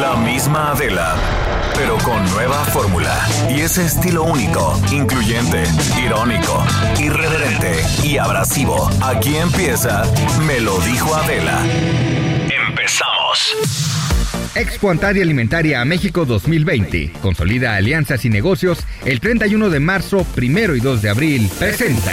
La misma Adela, pero con nueva fórmula y ese estilo único, incluyente, irónico, irreverente y abrasivo. Aquí empieza Me lo dijo Adela. Empezamos. Expo Antaria Alimentaria a México 2020. Consolida alianzas y negocios. El 31 de marzo, primero y 2 de abril. Presenta.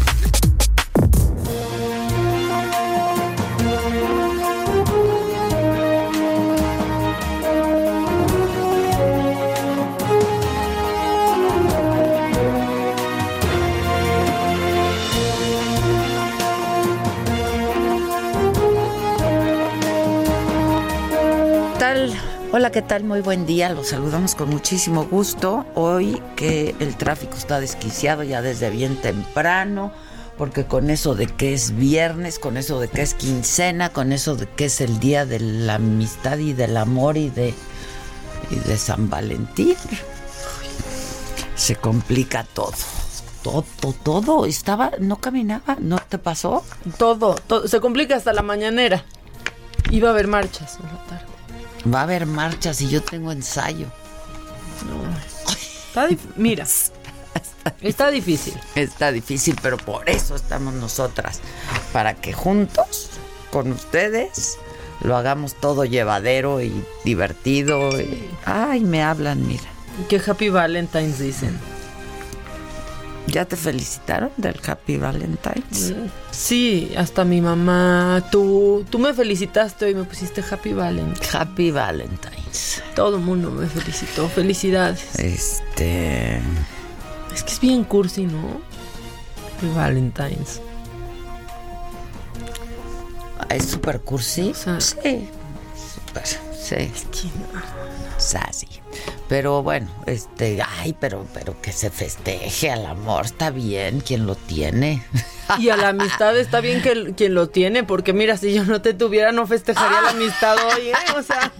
Hola, ¿qué tal? Muy buen día. Los saludamos con muchísimo gusto. Hoy que el tráfico está desquiciado ya desde bien temprano, porque con eso de que es viernes, con eso de que es quincena, con eso de que es el día de la amistad y del amor y de, y de San Valentín, se complica todo. Todo, todo. Estaba, no caminaba, ¿no te pasó? Todo, todo, se complica hasta la mañanera. Iba a haber marchas en la tarde. Va a haber marchas y yo tengo ensayo. Está dif- Mira, está difícil. Está difícil, pero por eso estamos nosotras. Para que juntos, con ustedes, lo hagamos todo llevadero y divertido. y- Ay, me hablan, mira. Que Happy Valentine's dicen. ¿Ya te felicitaron del Happy Valentine's? Sí, hasta mi mamá. Tú, tú me felicitaste hoy, me pusiste Happy Valentine's. Happy Valentine's. Todo el mundo me felicitó. Felicidades. Este. Es que es bien cursi, ¿no? Happy Valentine's. ¿Es super cursi? O sea- sí. Super, sí. Que no. Sassy. Pero bueno, este, ay, pero, pero que se festeje al amor, está bien, quien lo tiene. Y a la amistad está bien que quien lo tiene, porque mira, si yo no te tuviera, no festejaría la amistad hoy, ¿eh? O sea,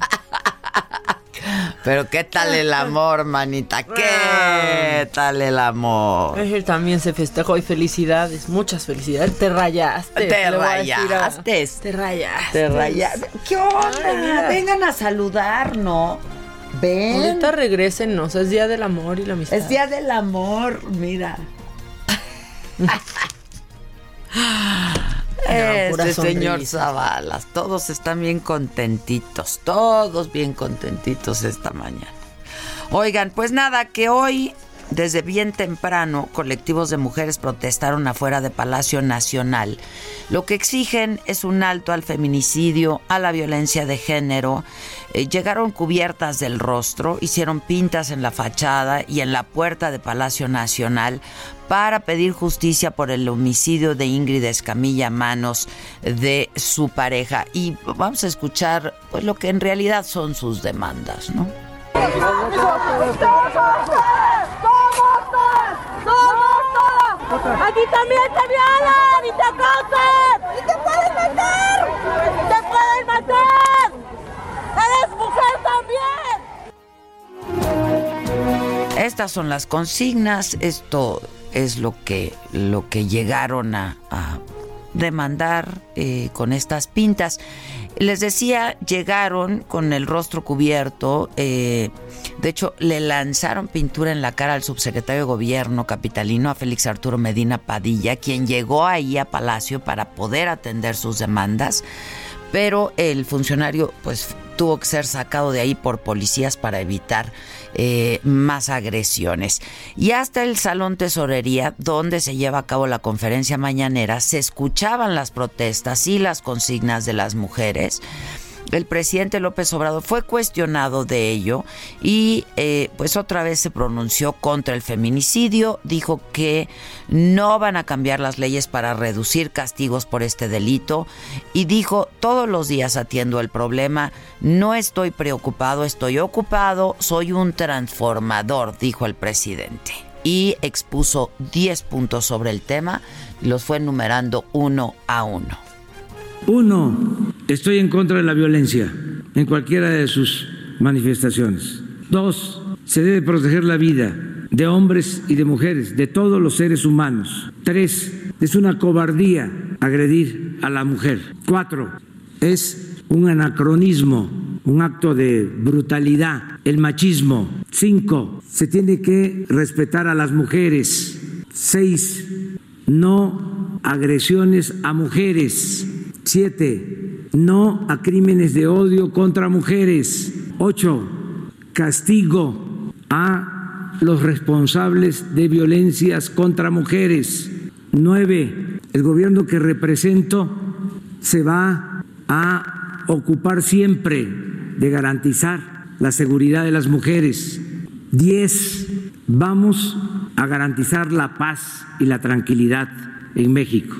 Pero qué tal el amor, manita, qué tal el amor. él también se festejó y felicidades, muchas felicidades. Te rayaste. Te voy a rayaste. Te rayaste. Te rayaste. ¿Qué onda? Mira. Vengan a saludar, ¿no? Ven. Ahorita regresen, ¿no? O sea, es día del amor y la amistad. Es día del amor, mira. Este señor. Zavalas, todos están bien contentitos, todos bien contentitos esta mañana. Oigan, pues nada, que hoy, desde bien temprano, colectivos de mujeres protestaron afuera de Palacio Nacional. Lo que exigen es un alto al feminicidio, a la violencia de género. Eh, llegaron cubiertas del rostro, hicieron pintas en la fachada y en la puerta de Palacio Nacional para pedir justicia por el homicidio de Ingrid Escamilla a manos de su pareja. Y vamos a escuchar pues, lo que en realidad son sus demandas, ¿no? ¡Aquí también te violan y te acosan! ¡Y te pueden matar! ¡Te pueden matar! ¡Eres mujer también! Estas son las consignas, esto es lo que, lo que llegaron a, a demandar eh, con estas pintas. Les decía, llegaron con el rostro cubierto, eh, de hecho le lanzaron pintura en la cara al subsecretario de Gobierno capitalino, a Félix Arturo Medina Padilla, quien llegó ahí a Palacio para poder atender sus demandas pero el funcionario pues tuvo que ser sacado de ahí por policías para evitar eh, más agresiones. Y hasta el Salón Tesorería, donde se lleva a cabo la conferencia mañanera, se escuchaban las protestas y las consignas de las mujeres el presidente López Obrador fue cuestionado de ello y eh, pues otra vez se pronunció contra el feminicidio, dijo que no van a cambiar las leyes para reducir castigos por este delito y dijo todos los días atiendo el problema, no estoy preocupado, estoy ocupado, soy un transformador, dijo el presidente. Y expuso 10 puntos sobre el tema, los fue enumerando uno a uno. Uno, estoy en contra de la violencia en cualquiera de sus manifestaciones. Dos, se debe proteger la vida de hombres y de mujeres, de todos los seres humanos. Tres, es una cobardía agredir a la mujer. Cuatro, es un anacronismo, un acto de brutalidad, el machismo. Cinco, se tiene que respetar a las mujeres. Seis, no agresiones a mujeres. Siete, no a crímenes de odio contra mujeres. Ocho, castigo a los responsables de violencias contra mujeres. Nueve, el gobierno que represento se va a ocupar siempre de garantizar la seguridad de las mujeres. Diez, vamos a garantizar la paz y la tranquilidad en México.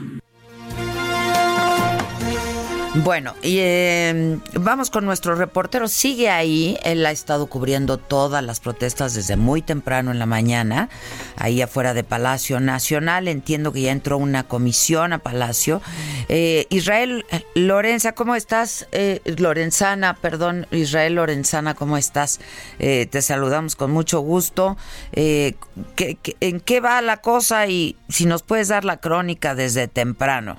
Bueno, y em, vamos con nuestro reportero. Sigue ahí. Él ha estado cubriendo todas las protestas desde muy temprano en la mañana, ahí afuera de Palacio Nacional. Entiendo que ya entró una comisión a Palacio. Eh, Israel Lorenza, ¿cómo estás? Eh, Lorenzana, perdón, Israel Lorenzana, ¿cómo estás? Eh, te saludamos con mucho gusto. ¿En qué va la cosa? Y si nos puedes dar la crónica desde temprano.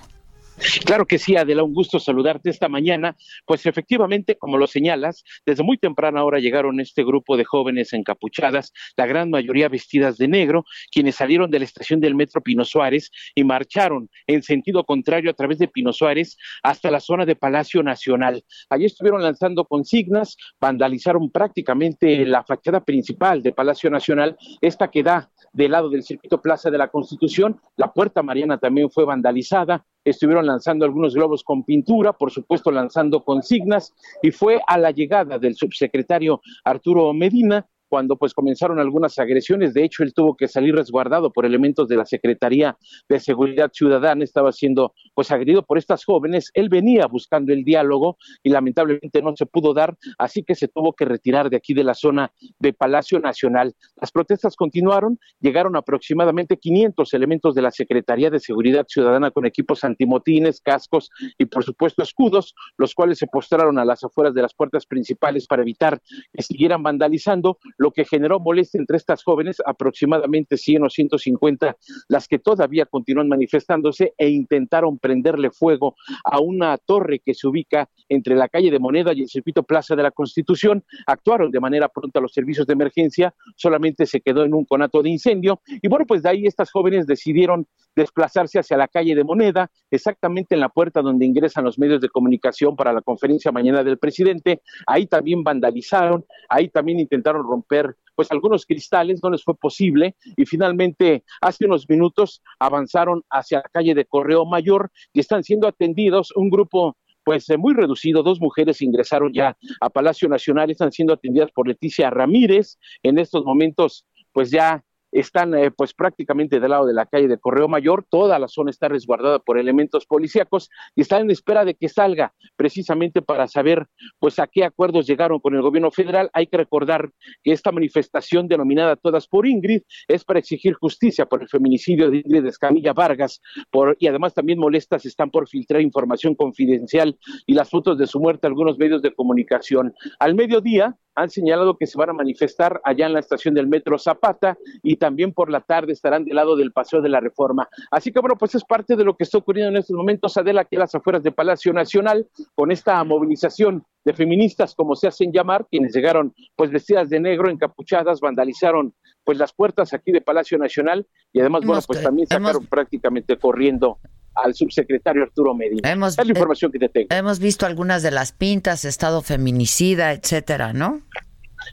Claro que sí, Adela, un gusto saludarte esta mañana. Pues efectivamente, como lo señalas, desde muy temprana hora llegaron este grupo de jóvenes encapuchadas, la gran mayoría vestidas de negro, quienes salieron de la estación del metro Pino Suárez y marcharon en sentido contrario a través de Pino Suárez hasta la zona de Palacio Nacional. Allí estuvieron lanzando consignas, vandalizaron prácticamente la fachada principal de Palacio Nacional, esta que da del lado del circuito Plaza de la Constitución. La Puerta Mariana también fue vandalizada. Estuvieron lanzando algunos globos con pintura, por supuesto lanzando consignas, y fue a la llegada del subsecretario Arturo Medina cuando pues comenzaron algunas agresiones. De hecho, él tuvo que salir resguardado por elementos de la Secretaría de Seguridad Ciudadana. Estaba siendo pues agredido por estas jóvenes. Él venía buscando el diálogo y lamentablemente no se pudo dar, así que se tuvo que retirar de aquí de la zona de Palacio Nacional. Las protestas continuaron, llegaron aproximadamente 500 elementos de la Secretaría de Seguridad Ciudadana con equipos antimotines, cascos y por supuesto escudos, los cuales se postraron a las afueras de las puertas principales para evitar que siguieran vandalizando lo que generó molestia entre estas jóvenes, aproximadamente 100 o 150, las que todavía continúan manifestándose e intentaron prenderle fuego a una torre que se ubica entre la calle de Moneda y el circuito Plaza de la Constitución. Actuaron de manera pronta los servicios de emergencia, solamente se quedó en un conato de incendio. Y bueno, pues de ahí estas jóvenes decidieron desplazarse hacia la calle de Moneda, exactamente en la puerta donde ingresan los medios de comunicación para la conferencia mañana del presidente. Ahí también vandalizaron, ahí también intentaron romper pues algunos cristales, no les fue posible y finalmente hace unos minutos avanzaron hacia la calle de Correo Mayor y están siendo atendidos un grupo pues eh, muy reducido. Dos mujeres ingresaron ya a Palacio Nacional, están siendo atendidas por Leticia Ramírez. En estos momentos, pues ya están eh, pues prácticamente del lado de la calle de Correo Mayor, toda la zona está resguardada por elementos policíacos y están en espera de que salga precisamente para saber pues a qué acuerdos llegaron con el gobierno federal. Hay que recordar que esta manifestación denominada Todas por Ingrid es para exigir justicia por el feminicidio de Ingrid Escamilla Vargas por, y además también molestas están por filtrar información confidencial y las fotos de su muerte a algunos medios de comunicación. Al mediodía, han señalado que se van a manifestar allá en la estación del metro Zapata y también por la tarde estarán del lado del Paseo de la Reforma. Así que bueno, pues es parte de lo que está ocurriendo en estos momentos, Adela, aquí a las afueras de Palacio Nacional, con esta movilización de feministas, como se hacen llamar, quienes llegaron pues vestidas de negro, encapuchadas, vandalizaron pues las puertas aquí de Palacio Nacional y además, bueno, pues también sacaron prácticamente corriendo al subsecretario Arturo Medina. Hemos, es la información que te tengo. Hemos visto algunas de las pintas, estado feminicida, etcétera, ¿no?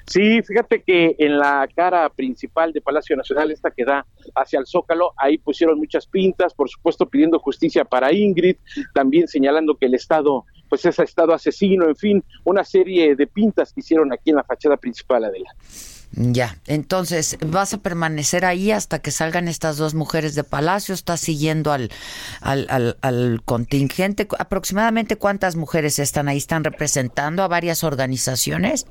Sí, fíjate que en la cara principal de Palacio Nacional, esta que da hacia el Zócalo, ahí pusieron muchas pintas, por supuesto pidiendo justicia para Ingrid, también señalando que el Estado, pues es Estado asesino, en fin, una serie de pintas que hicieron aquí en la fachada principal, Adela. Ya, entonces, ¿vas a permanecer ahí hasta que salgan estas dos mujeres de Palacio? ¿Estás siguiendo al, al, al, contingente? ¿Aproximadamente cuántas mujeres están ahí? ¿Están representando a varias organizaciones?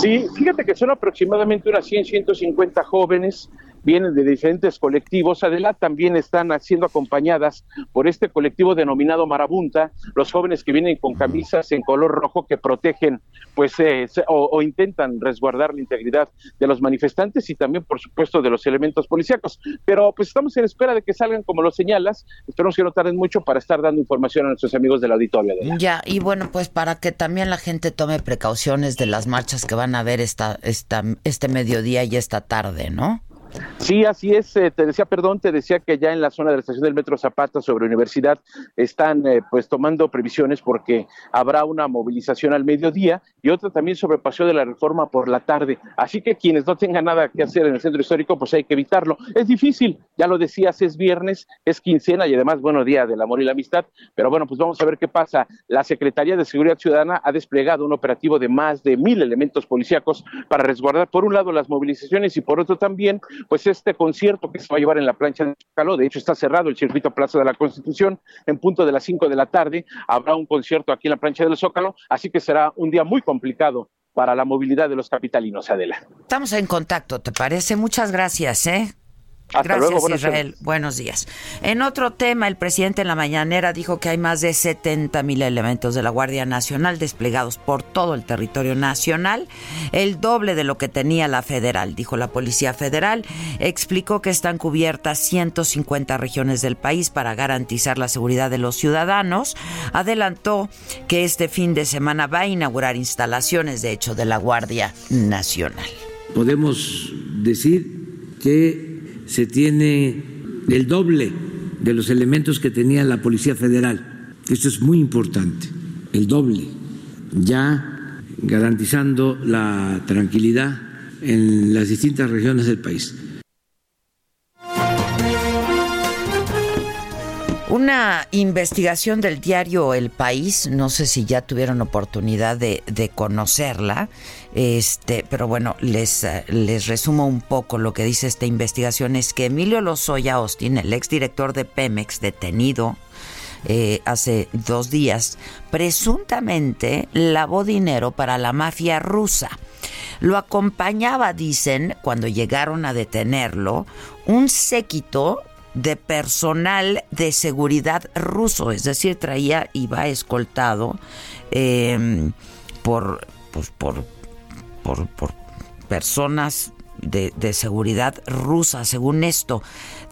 Sí, fíjate que son aproximadamente unas 100, 150 jóvenes vienen de diferentes colectivos. Adela también están siendo acompañadas por este colectivo denominado Marabunta, los jóvenes que vienen con camisas en color rojo que protegen, pues, eh, o, intentan resguardar la integridad de los manifestantes y también, por supuesto, de los elementos policíacos. Pero pues estamos en espera de que salgan, como lo señalas. Esperamos que no tarden mucho para estar dando información a nuestros amigos del auditorio. Ya, y bueno, pues para que también la gente tome precauciones de las marchas que van a ver esta, esta, este mediodía y esta tarde, ¿no? Sí, así es. Eh, te decía, perdón, te decía que ya en la zona de la estación del Metro Zapata sobre Universidad están eh, pues tomando previsiones porque habrá una movilización al mediodía y otra también sobre Paseo de la Reforma por la tarde. Así que quienes no tengan nada que hacer en el centro histórico, pues hay que evitarlo. Es difícil, ya lo decías, es viernes, es quincena y además, bueno, día del amor y la amistad. Pero bueno, pues vamos a ver qué pasa. La Secretaría de Seguridad Ciudadana ha desplegado un operativo de más de mil elementos policíacos para resguardar, por un lado, las movilizaciones y por otro también pues este concierto que se va a llevar en la plancha de Zócalo, de hecho está cerrado el circuito Plaza de la Constitución, en punto de las 5 de la tarde habrá un concierto aquí en la plancha del Zócalo, así que será un día muy complicado para la movilidad de los capitalinos, Adela. Estamos en contacto, ¿te parece? Muchas gracias, ¿eh? Hasta Gracias, luego, Israel. Buenos días. En otro tema, el presidente en la mañanera dijo que hay más de 70 mil elementos de la Guardia Nacional desplegados por todo el territorio nacional, el doble de lo que tenía la federal, dijo la Policía Federal. Explicó que están cubiertas 150 regiones del país para garantizar la seguridad de los ciudadanos. Adelantó que este fin de semana va a inaugurar instalaciones, de hecho, de la Guardia Nacional. Podemos decir que se tiene el doble de los elementos que tenía la Policía Federal. Esto es muy importante, el doble, ya garantizando la tranquilidad en las distintas regiones del país. Una investigación del diario El País, no sé si ya tuvieron oportunidad de, conocerla, este, pero bueno, les, eh, les resumo un poco lo que dice esta investigación, es que Emilio Lozoya Austin, el exdirector de Pemex, detenido eh, hace dos días, presuntamente lavó dinero para la mafia rusa. Lo acompañaba, dicen, cuando llegaron a detenerlo, un séquito de personal de seguridad ruso, es decir, traía va escoltado eh, por, pues, por, por, por, personas de, de, seguridad rusa, según esto.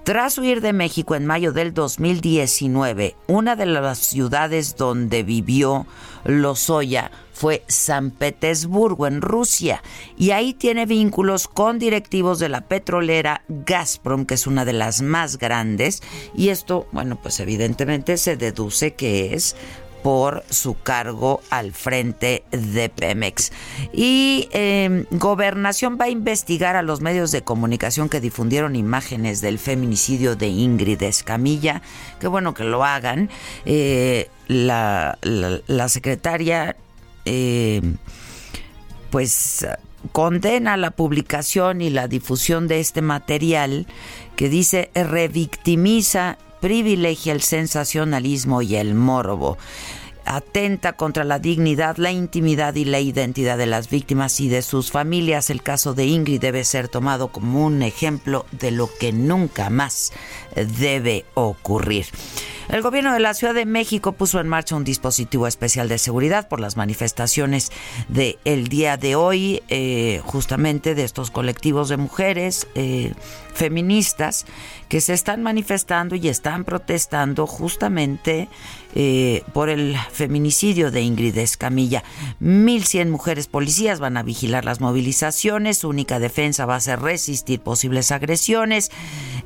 Tras huir de México en mayo del 2019, una de las ciudades donde vivió Lozoya fue San Petersburgo, en Rusia, y ahí tiene vínculos con directivos de la petrolera Gazprom, que es una de las más grandes, y esto, bueno, pues evidentemente se deduce que es por su cargo al frente de Pemex. Y eh, Gobernación va a investigar a los medios de comunicación que difundieron imágenes del feminicidio de Ingrid Escamilla. Qué bueno que lo hagan. Eh, la, la, secretaria, eh, pues condena la publicación y la difusión de este material que dice revictimiza privilegia el sensacionalismo y el morbo. Atenta contra la dignidad, la intimidad y la identidad de las víctimas y de sus familias. El caso de Ingrid debe ser tomado como un ejemplo de lo que nunca más debe ocurrir. El gobierno de la Ciudad de México puso en marcha un dispositivo especial de seguridad por las manifestaciones del el día de hoy, eh, justamente de estos colectivos de mujeres eh, feministas que se están manifestando y están protestando justamente eh, por el feminicidio de Ingrid Escamilla. 1.100 mujeres policías van a vigilar las movilizaciones. Su única defensa va a ser resistir posibles agresiones.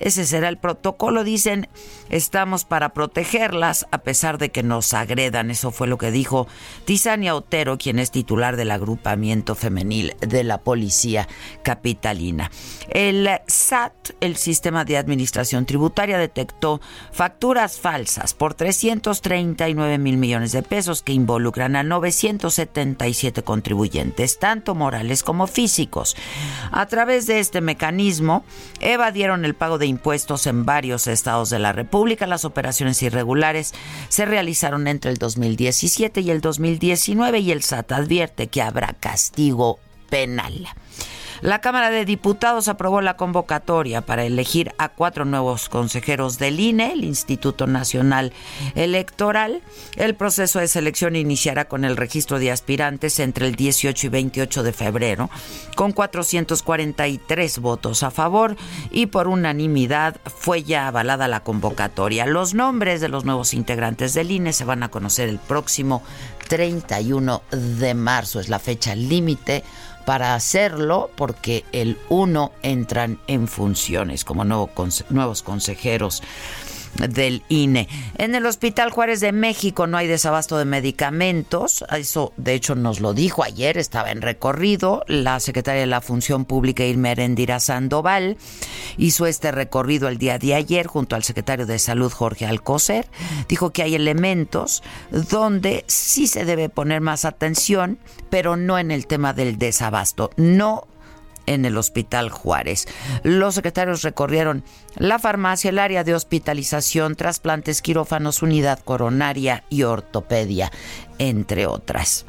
Ese será el protocolo. Dicen, estamos para protegerlas a pesar de que nos agredan. Eso fue lo que dijo Tisania Otero, quien es titular del agrupamiento femenil de la policía capitalina. El SAT, el Sistema de Administración Tributaria, detectó facturas falsas por 339 mil millones de pesos que involucran a 977 contribuyentes, tanto morales como físicos. A través de este mecanismo, evadieron el pago de impuestos en varios estados de la República. Las operaciones irregulares se realizaron entre el 2017 y el 2019 y el SAT advierte que habrá castigo penal. La Cámara de Diputados aprobó la convocatoria para elegir a cuatro nuevos consejeros del INE, el Instituto Nacional Electoral. El proceso de selección iniciará con el registro de aspirantes entre el 18 y 28 de febrero, con 443 votos a favor y por unanimidad fue ya avalada la convocatoria. Los nombres de los nuevos integrantes del INE se van a conocer el próximo 31 de marzo, es la fecha límite para hacerlo porque el 1 entran en funciones como nuevos consejeros del INE. En el Hospital Juárez de México no hay desabasto de medicamentos. Eso, de hecho, nos lo dijo ayer, estaba en recorrido. La secretaria de la Función Pública, Irma Erendira Sandoval, hizo este recorrido el día de ayer junto al secretario de Salud, Jorge Alcocer. Dijo que hay elementos donde sí se debe poner más atención, pero no en el tema del desabasto. No en el Hospital Juárez. Los secretarios recorrieron la farmacia, el área de hospitalización, trasplantes, quirófanos, unidad coronaria y ortopedia, entre otras.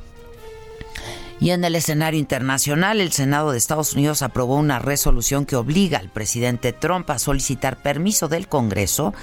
Y en el escenario internacional, el Senado de Estados Unidos aprobó una resolución que obliga al presidente Trump a solicitar permiso del Congreso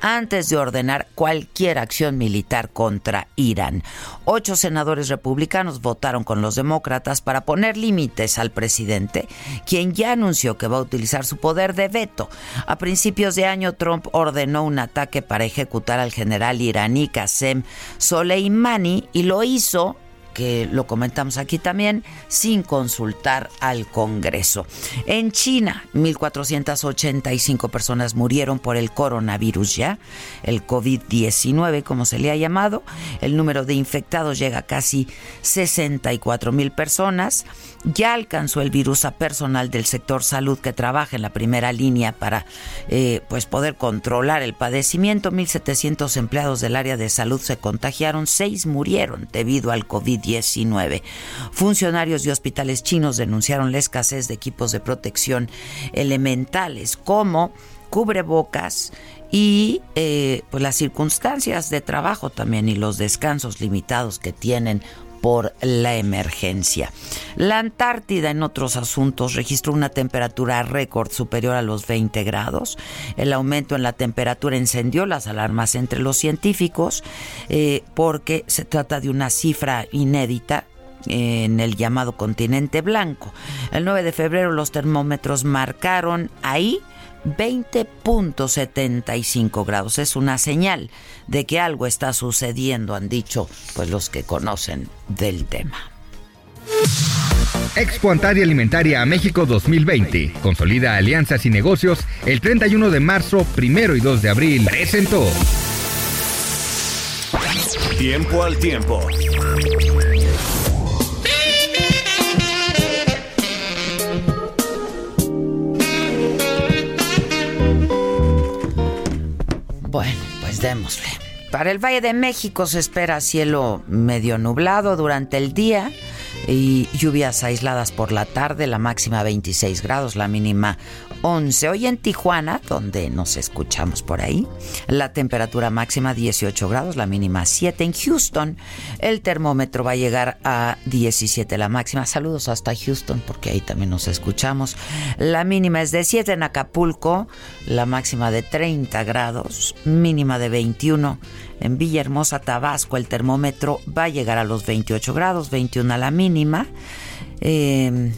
antes de ordenar cualquier acción militar contra Irán. Ocho senadores republicanos votaron con los demócratas para poner límites al presidente, quien ya anunció que va a utilizar su poder de veto. A principios de año, Trump ordenó un ataque para ejecutar al general iraní Qasem Soleimani y lo hizo que lo comentamos aquí también, sin consultar al Congreso. En China, 1.485 personas murieron por el coronavirus ya, el COVID-19 como se le ha llamado. El número de infectados llega a casi 64 mil personas. Ya alcanzó el virus a personal del sector salud que trabaja en la primera línea para eh, pues poder controlar el padecimiento. 1.700 empleados del área de salud se contagiaron, seis murieron debido al COVID-19. Funcionarios de hospitales chinos denunciaron la escasez de equipos de protección elementales como cubrebocas y eh, pues las circunstancias de trabajo también y los descansos limitados que tienen por la emergencia. La Antártida, en otros asuntos, registró una temperatura récord superior a los 20 grados. El aumento en la temperatura encendió las alarmas entre los científicos eh, porque se trata de una cifra inédita en el llamado continente blanco. El 9 de febrero los termómetros marcaron ahí 20.75 grados. Es una señal de que algo está sucediendo, han dicho pues los que conocen del tema. Expo Antaria Alimentaria a México 2020. Consolida alianzas y negocios el 31 de marzo, primero y 2 de abril. Presentó. Tiempo al tiempo. Bueno, pues démosle. Para el Valle de México se espera cielo medio nublado durante el día y lluvias aisladas por la tarde, la máxima 26 grados, la mínima 11. Hoy en Tijuana, donde nos escuchamos por ahí, la temperatura máxima 18 grados, la mínima 7. En Houston, el termómetro va a llegar a 17, la máxima. Saludos hasta Houston, porque ahí también nos escuchamos. La mínima es de 7 en Acapulco, la máxima de 30 grados, mínima de 21. En Villahermosa, Tabasco, el termómetro va a llegar a los 28 grados, 21 a la mínima. Eh,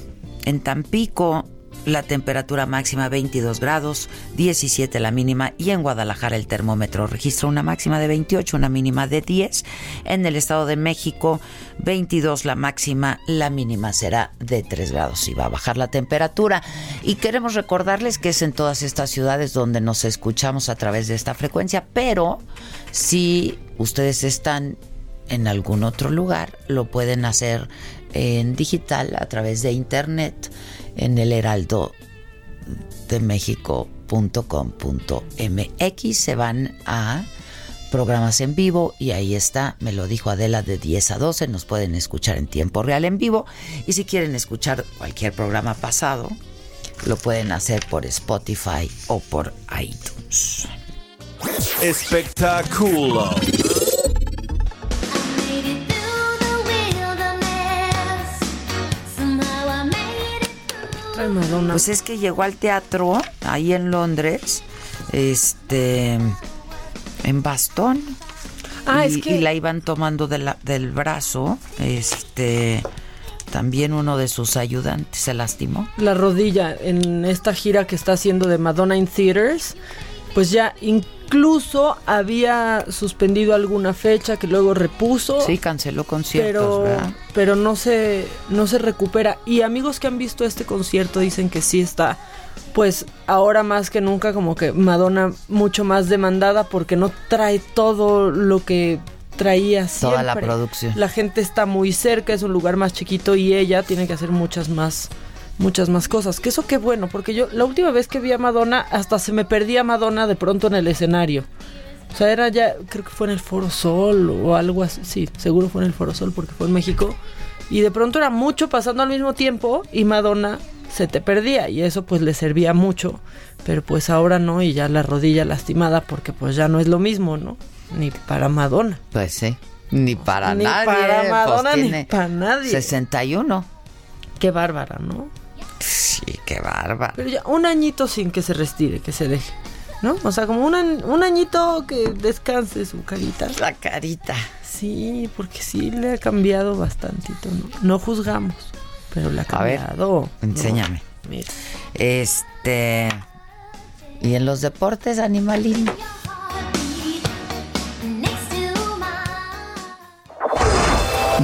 en Tampico, la temperatura máxima 22 grados, 17 la mínima y en Guadalajara el termómetro registra una máxima de 28, una mínima de 10. En el Estado de México 22 la máxima, la mínima será de 3 grados y va a bajar la temperatura. Y queremos recordarles que es en todas estas ciudades donde nos escuchamos a través de esta frecuencia, pero si ustedes están en algún otro lugar, lo pueden hacer en digital a través de internet en el heraldo de México.com.mx. Se van a programas en vivo y ahí está, me lo dijo Adela de 10 a 12, nos pueden escuchar en tiempo real en vivo y si quieren escuchar cualquier programa pasado, lo pueden hacer por Spotify o por iTunes. Espectáculo. Pues es que llegó al teatro ahí en Londres, este, en bastón. Ah, y, es que- y la iban tomando de la- del brazo, este, también uno de sus ayudantes se lastimó. la rodilla en esta gira que está haciendo de Madonna in Theaters, pues ya incluso había suspendido alguna fecha que luego repuso. Sí, canceló conciertos, pero, ¿verdad? pero no se no se recupera y amigos que han visto este concierto dicen que sí está pues ahora más que nunca como que Madonna mucho más demandada porque no trae todo lo que traía siempre. Toda la producción. La gente está muy cerca, es un lugar más chiquito y ella tiene que hacer muchas más muchas más cosas. Que eso qué bueno, porque yo la última vez que vi a Madonna hasta se me perdía Madonna de pronto en el escenario. O sea, era ya, creo que fue en el Foro Sol o algo así. Sí, seguro fue en el Foro Sol porque fue en México. Y de pronto era mucho pasando al mismo tiempo y Madonna se te perdía y eso pues le servía mucho. Pero pues ahora no y ya la rodilla lastimada porque pues ya no es lo mismo, ¿no? Ni para Madonna. Pues sí, ni para Ni nadie. para pues Madonna, ni para nadie. 61. Qué bárbara, ¿no? Sí, qué bárbaro. Pero ya un añito sin que se restire, que se deje. ¿No? O sea, como un, un añito que descanse su carita. La carita. Sí, porque sí le ha cambiado bastantito, ¿no? No juzgamos, pero le ha A ver, cambiado. ¿no? enséñame. Mira. Este. Y en los deportes, animalín.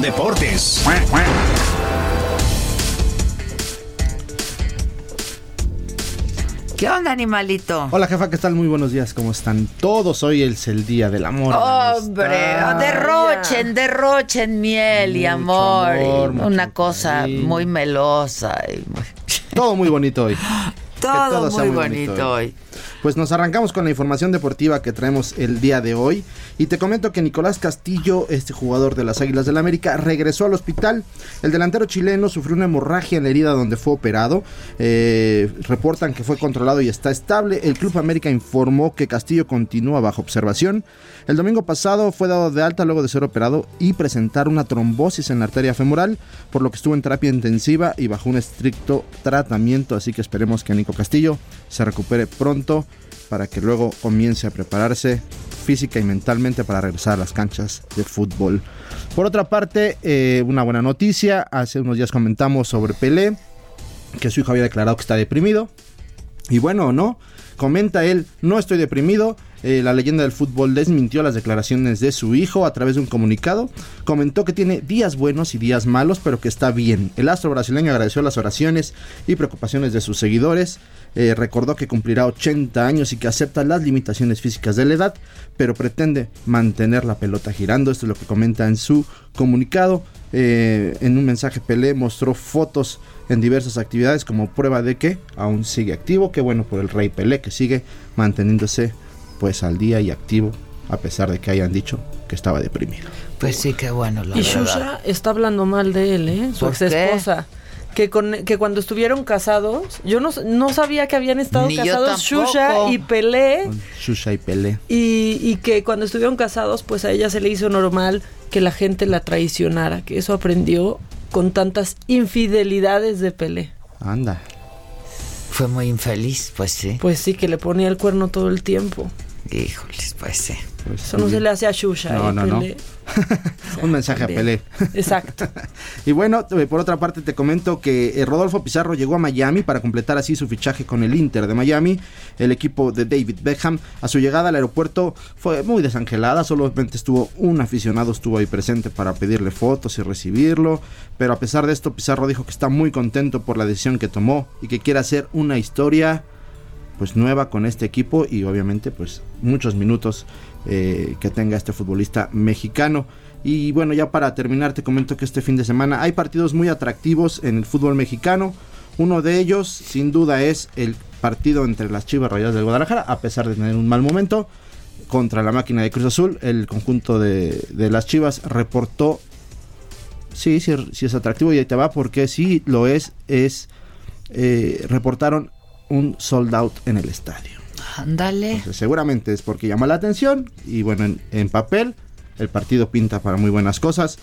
Deportes. ¿Qué onda, animalito? Hola jefa, ¿qué tal? Muy buenos días, ¿cómo están todos? Hoy es el día del amor. Hombre, amistad. derrochen, derrochen miel y amor. y una cosa cariño. muy melosa. y muy- Todo muy bonito hoy. todo, muy muy bonito, bonito hoy. Pues nos arrancamos con la información deportiva que traemos el día de hoy. Y te comento que Nicolás Castillo, este jugador de las Águilas del América, regresó al hospital. El delantero chileno sufrió una hemorragia en la herida donde fue operado. Eh, reportan que fue controlado y está estable. El Club América informó que Castillo continúa bajo observación. El domingo pasado fue dado de alta luego de ser operado y presentar una trombosis en la arteria femoral, por lo que estuvo en terapia intensiva y bajo un estricto tratamiento. Así que esperemos que Nico Castillo se recupere pronto para que luego comience a prepararse física y mentalmente para regresar a las canchas de fútbol. Por otra parte, eh, una buena noticia. Hace unos días comentamos sobre Pelé, que su hijo había declarado que está deprimido. Y bueno, no, comenta él, no estoy deprimido. Eh, la leyenda del fútbol desmintió las declaraciones de su hijo a través de un comunicado. Comentó que tiene días buenos y días malos, pero que está bien. El astro brasileño agradeció las oraciones y preocupaciones de sus seguidores. Eh, recordó que cumplirá 80 años y que acepta las limitaciones físicas de la edad, pero pretende mantener la pelota girando. Esto es lo que comenta en su comunicado. Eh, en un mensaje Pelé mostró fotos en diversas actividades como prueba de que aún sigue activo. Qué bueno por el rey Pelé que sigue manteniéndose pues al día y activo a pesar de que hayan dicho que estaba deprimido. Pues sí, qué bueno, la Y verdad. Shusha está hablando mal de él, ¿eh? Su ¿Por ex qué? esposa. Que, con, que cuando estuvieron casados, yo no, no sabía que habían estado Ni casados. Shusha y Pelé. Shusha y Pelé. Y, y que cuando estuvieron casados, pues a ella se le hizo normal que la gente la traicionara, que eso aprendió con tantas infidelidades de Pelé. Anda. Fue muy infeliz, pues sí. Pues sí, que le ponía el cuerno todo el tiempo. Híjoles, pues sí. Eso no se le hace a Shusha, No, ¿eh? no. Un mensaje a Pelé. Exacto. y bueno, eh, por otra parte te comento que eh, Rodolfo Pizarro llegó a Miami para completar así su fichaje con el Inter de Miami, el equipo de David Beckham. A su llegada al aeropuerto fue muy desangelada, solamente estuvo un aficionado estuvo ahí presente para pedirle fotos y recibirlo, pero a pesar de esto Pizarro dijo que está muy contento por la decisión que tomó y que quiere hacer una historia pues nueva con este equipo y obviamente pues muchos minutos eh, que tenga este futbolista mexicano. Y bueno, ya para terminar te comento que este fin de semana hay partidos muy atractivos en el fútbol mexicano. Uno de ellos sin duda es el partido entre las Chivas Rayadas del Guadalajara, a pesar de tener un mal momento, contra la máquina de Cruz Azul. El conjunto de, las Chivas reportó, sí, sí, es atractivo y ahí te va, porque sí lo es, es, eh, reportaron un sold out en el estadio. Ándale. seguramente es porque llama la atención y bueno, en, papel el partido pinta para muy buenas cosas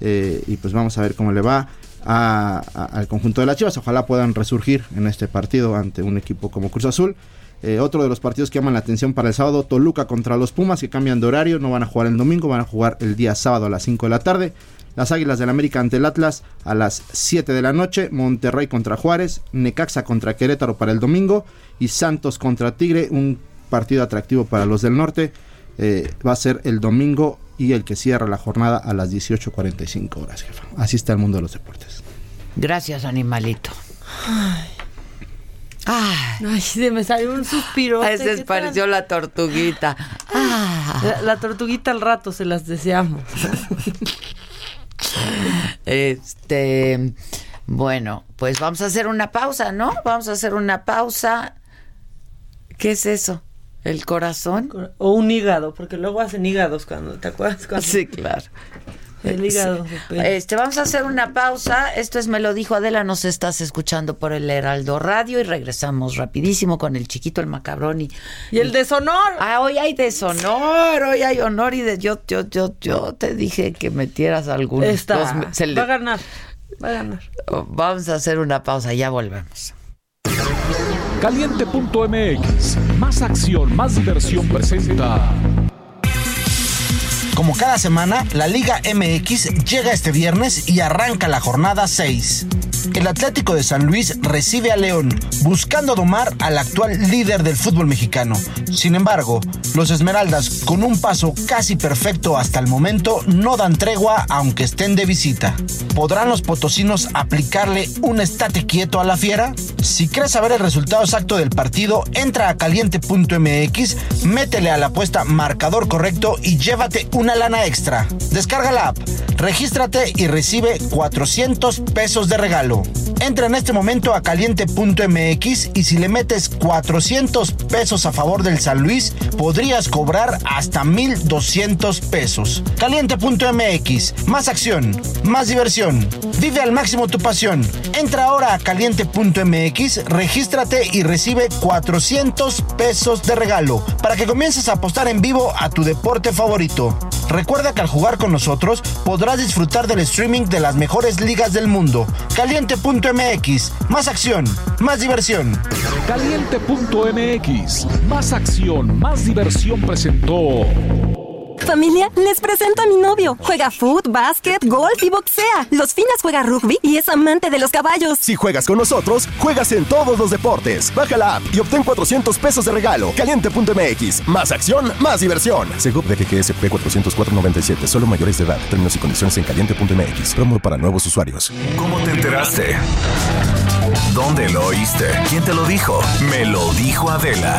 eh, y pues vamos a ver cómo le va al conjunto de las Chivas. Ojalá puedan resurgir en este partido ante un equipo como Cruz Azul. Eh, otro de los partidos que llaman la atención para el sábado, Toluca contra los Pumas, que cambian de horario, no van a jugar el domingo, van a jugar el día sábado a las 5 de la tarde. Las Águilas del América ante el Atlas a las 7 de la noche. Monterrey contra Juárez. Necaxa contra Querétaro para el domingo. Y Santos contra Tigre. Un partido atractivo para los del norte. Eh, va a ser el domingo y el que cierra la jornada a las 18.45 horas, jefa. Así está el mundo de los deportes. Gracias, animalito. Ay. Ay, se me salió un suspiro. A ese pareció la tortuguita. La, la, tortuguita al rato se las deseamos. Este, bueno, pues vamos a hacer una pausa, ¿no? Vamos a hacer una pausa. ¿Qué es eso? ¿El corazón? O un hígado, porque luego hacen hígados cuando, ¿te acuerdas? Sí, claro. El hígado. Este, vamos a hacer una pausa. Esto es Me lo dijo Adela. Nos estás escuchando por el Heraldo Radio y regresamos rapidísimo con el chiquito, el macabrón y, el deshonor. Ah, hoy hay deshonor, hoy hay honor y de yo, yo, yo, yo te dije que metieras algún. Esta, va a ganar, va a ganar. Vamos a hacer una pausa, ya volvemos. Caliente.mx, más acción, más diversión presenta. Como cada semana, la Liga MX llega este viernes y arranca la jornada 6. El Atlético de San Luis recibe a León, buscando domar al actual líder del fútbol mexicano. Sin embargo, los Esmeraldas, con un paso casi perfecto hasta el momento, no dan tregua aunque estén de visita. ¿Podrán los potosinos aplicarle un estate quieto a la fiera? Si quieres saber el resultado exacto del partido, entra a caliente.mx, métele a la apuesta marcador correcto y llévate un una lana extra. Descarga la app, regístrate y recibe 400 pesos de regalo. Entra en este momento a caliente.mx y si le metes 400 pesos a favor del San Luis, podrías cobrar hasta 1200 pesos. Caliente.mx, más acción, más diversión. Vive al máximo tu pasión. Entra ahora a caliente.mx, regístrate y recibe 400 pesos de regalo para que comiences a apostar en vivo a tu deporte favorito. Recuerda que al jugar con nosotros podrás disfrutar del streaming de las mejores ligas del mundo. Caliente.mx, más acción, más diversión. Caliente.mx, más acción, más diversión presentó. Familia, les presento a mi novio. Juega foot, básquet, golf y boxea. Los Finas juega rugby y es amante de los caballos. Si juegas con nosotros, juegas en todos los deportes. Baja la app y obtén 400 pesos de regalo. Caliente.mx. Más acción, más diversión. Seguro de GGSP 404.97. Solo mayores de edad. Términos y condiciones en caliente.mx. Promo para nuevos usuarios. ¿Cómo te enteraste? ¿Dónde lo oíste? ¿Quién te lo dijo? Me lo dijo Adela.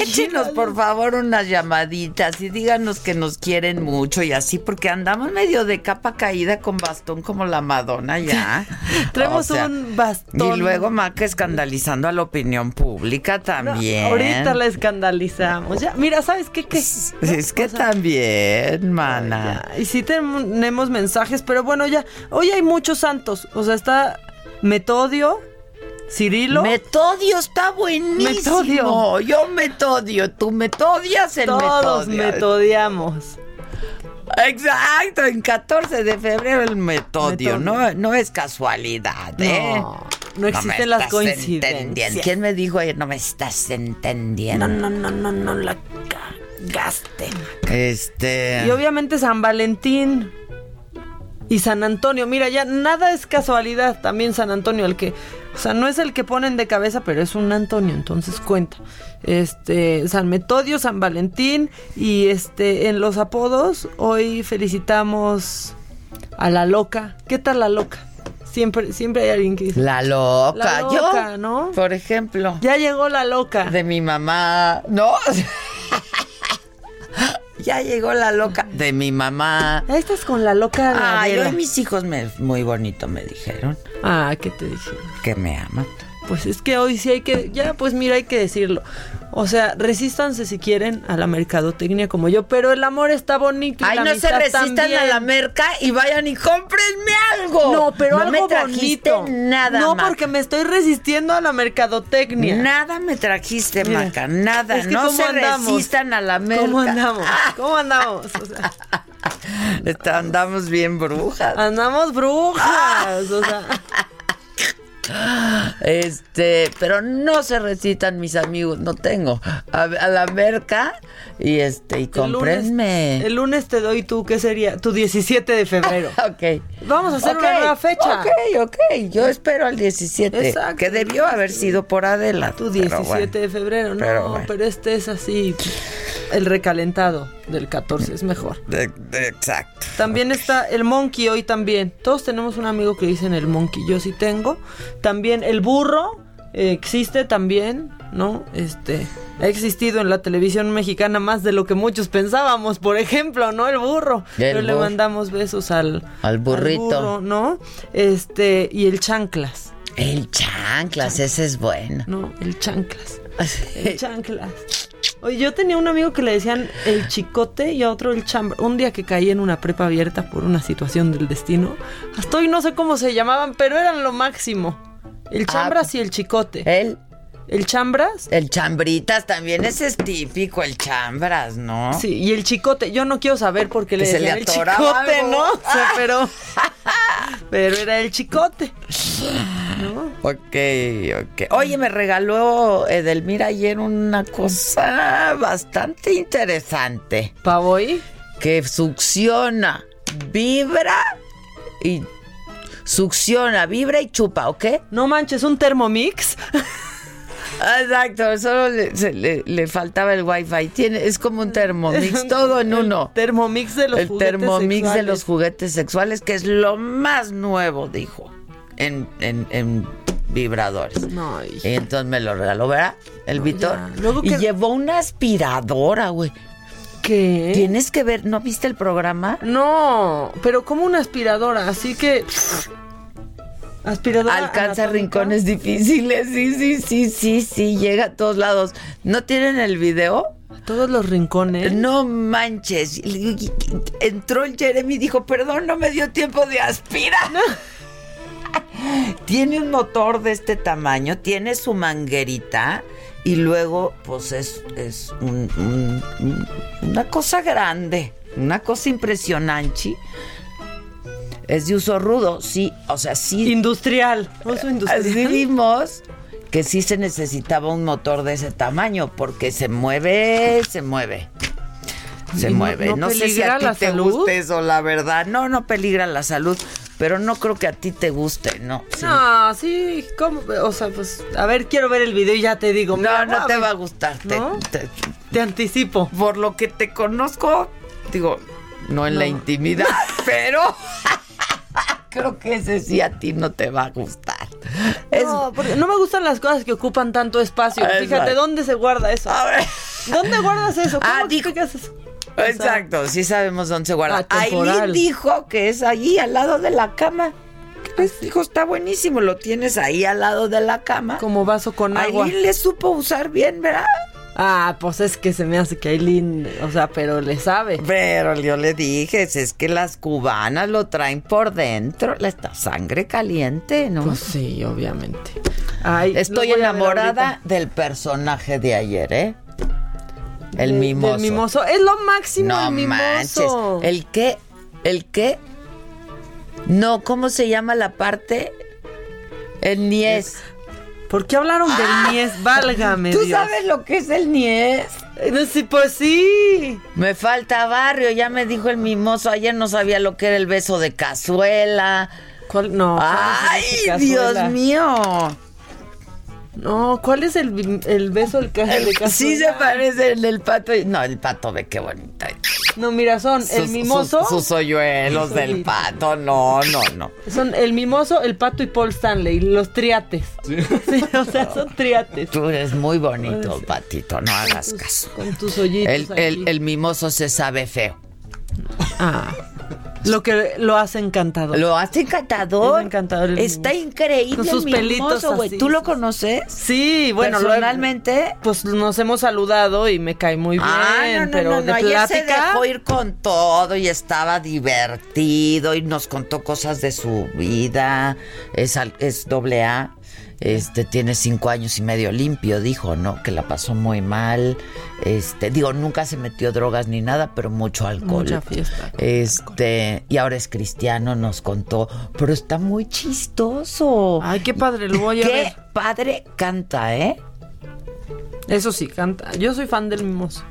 Échenos por favor unas llamaditas y díganos que nos quieren mucho y así, porque andamos medio de capa caída con bastón como la Madonna ya. Traemos O sea, un bastón. Y luego Maca escandalizando a la opinión pública No, también. ahorita la escandalizamos. Ya, mira, ¿sabes qué? qué? Es que también, mana. Y sí tenemos mensajes, pero bueno, ya. Hoy hay muchos santos. O sea, está Metodio, Cirilo. Metodio está buenísimo. Metodio. Yo metodio, tú metodias el Todos metodiamos. Exacto, en 14 de febrero el metodio. Metodio. No, no es casualidad, ¿eh? No, no existen las coincidencias. entendiendo. ¿Quién me dijo ayer? No me estás entendiendo. No, no, no, no, no la cagaste. Este. Y obviamente San Valentín y San Antonio. Mira, ya nada es casualidad. También San Antonio, el que. O sea, no es el que ponen de cabeza, pero es un Antonio, entonces cuenta. Este, San Metodio, San Valentín y este, en los apodos, hoy felicitamos a la loca. ¿Qué tal la loca? Siempre, siempre hay alguien que dice. La loca. La loca, Yo, ¿no? por ejemplo. Ya llegó la loca. De mi mamá. No. ya llegó la loca. De mi mamá. Estás con la loca. de Ay, hoy mis hijos me, muy bonito me dijeron Ah, ¿qué te dije? que me aman. Pues es que hoy sí hay que, ya pues mira, hay que decirlo. O sea, resístanse si quieren a la mercadotecnia como yo, pero el amor está bonito. y Ay, la no se resistan también. a la merca y vayan y cómprenme algo. No, pero no algo me trajiste bonito. nada. No, Maca. porque me estoy resistiendo a la mercadotecnia. Nada me trajiste, Mira, Maca, nada. es que no ¿cómo se andamos? resistan a la merca. ¿Cómo andamos? ¿Cómo andamos? O sea, Andamos bien brujas. andamos brujas. O sea, Este, pero no se resistan mis amigos, no tengo. A la merca y este, y el lunes, cómprenme. el lunes te doy tú, ¿qué sería? Tu 17 de febrero. Ok. Vamos a hacer una nueva fecha. Ok, ok. Yo espero al 17. Exacto. Que debió haber sido por Adela. Tu pero 17 bueno. de febrero, no, Pero pero, este es así, el recalentado del 14 es mejor. De- de- exacto. También está el monkey hoy también. Todos tenemos un amigo que dicen el monkey, yo sí tengo. También el burro eh, existe también, ¿no? Este ha existido en la televisión mexicana más de lo que muchos pensábamos, por ejemplo, ¿no? El burro. Pero le mandamos besos al Al burrito. burro, ¿no? Este y el chanclas. El chanclas, ese es bueno. No, el chanclas. El chanclas. Oye, yo tenía un amigo que le decían el chicote y a otro el chambra. Un día que caí en una prepa abierta por una situación del destino. Hasta hoy no sé cómo se llamaban, pero eran lo máximo. El chambras y el chicote. El, El chambras. el chambritas también, ese es típico, el chambras, ¿no? Sí, y el chicote. Yo no quiero saber por qué le Que se le decían el chicote, algo. ¿no? O sea, pero. pero era el chicote. ¿No? Ok, ok. Oye, me regaló Edelmira ayer una cosa bastante interesante. ¿Pa' hoy? Que succiona, vibra y... Succiona, vibra y chupa, ¿ok? No manches, un Thermomix. Exacto, solo le, se- le- le faltaba el wifi. Tiene, es como un Thermomix, todo en uno. Thermomix de los el juguetes Thermomix de los juguetes sexuales, que es lo más nuevo, dijo, en, en, en vibradores. No. Y entonces me lo regaló, ¿verdad? El ya. Luego Y que- llevó una aspiradora, güey. ¿Qué? Tienes que ver, ¿no viste el programa? No, pero como una aspiradora, así que. Aspiradora. Alcanza anatómica. rincones difíciles, sí, sí, sí, sí, sí, llega a todos lados. ¿No tienen el video? Todos los rincones. No manches. Entró el Jeremy y dijo, perdón, no me dio tiempo de aspirar. tiene un motor de este tamaño, tiene su manguerita y luego, pues es, es un- una cosa grande, una cosa impresionante. Es de uso rudo, sí, o sea, sí. Industrial. Uso industrial. Así vimos que sí se necesitaba un motor de ese tamaño porque se mueve, se mueve. Se ¿Y no- mueve. no No, sé si a ti te salud? guste eso, la verdad. No, no peligra la salud, pero no creo que a ti te guste, ¿no? Sí. No, sí, ¿cómo? O sea, pues, a ver, quiero ver el video y ya te digo. mira, No, no te va a gustar. te- ¿No? te- Te anticipo. por lo que te conozco, digo, no en la intimidad, pero creo que ese sí a ti no te va a gustar. No, porque no me gustan las cosas que ocupan tanto espacio. Exacto. Fíjate, ¿dónde se guarda eso? ¿Dónde guardas eso? ¿Cómo Ah, explicas eso? Exacto, sí sabemos dónde se guarda. Atemporal. Aileen dijo que es ahí al lado de la cama. Pues dijo, está buenísimo, lo tienes ahí al lado de la cama. Como vaso con agua. Aileen le supo usar bien, ¿verdad? Ah, pues es que se me hace que Aileen, o sea, pero le sabe. Pero yo le dije, es que las cubanas lo traen por dentro, la está sangre caliente, ¿no? Pues sí, obviamente. Ay, Estoy enamorada del personaje de ayer, ¿eh? El De- mimoso. del mimoso. Es lo máximo No el mimoso. manches. ¿El qué? ¿El qué? No, ¿cómo se llama la parte? El niés. ¿Por qué hablaron del niés? Válgame ¿Tú Dios. sabes lo que es el niés? Eh, no, sí, pues sí. Me falta barrio, ya me dijo el mimoso. Ayer no sabía lo que era el beso de cazuela. ¿Cuál? No. ¿cuál ¡Ay, Dios mío! No, ¿cuál es el, el beso del ca- de cazuela? Sí se parece el del pato. y- No, el pato ve qué bonita. No, mira, son el mimoso. Sus, sus hoyuelos del pato. No, no, no. Son el mimoso, el pato y Paul Stanley, los triates. Sí, o sea, son triates. Tú eres muy bonito, patito. No hagas caso. Con tus hoyitos El, el, el mimoso se sabe feo. Ah, lo que lo hace encantador. Lo hace encantador. Es encantador el Está increíble. Con sus el pelitos güey. ¿Tú lo conoces? Sí, bueno, lo- Personalmente. pues nos hemos saludado y me cae muy bien, Ah, no, no, pero no, de ayer se plática. dejó ir con todo y estaba divertido y nos contó cosas de su vida. Es, es doble A. Este tiene cinco años y medio limpio, dijo, ¿no? Que la pasó muy mal. Este, digo, nunca se metió drogas ni nada, pero mucho alcohol. Mucha fiesta. Este, y ahora es cristiano, nos contó, pero está muy chistoso. Ay, qué padre, lo voy a Qué ver. padre canta, ¿eh? Eso sí, canta. Yo soy fan del mimoso.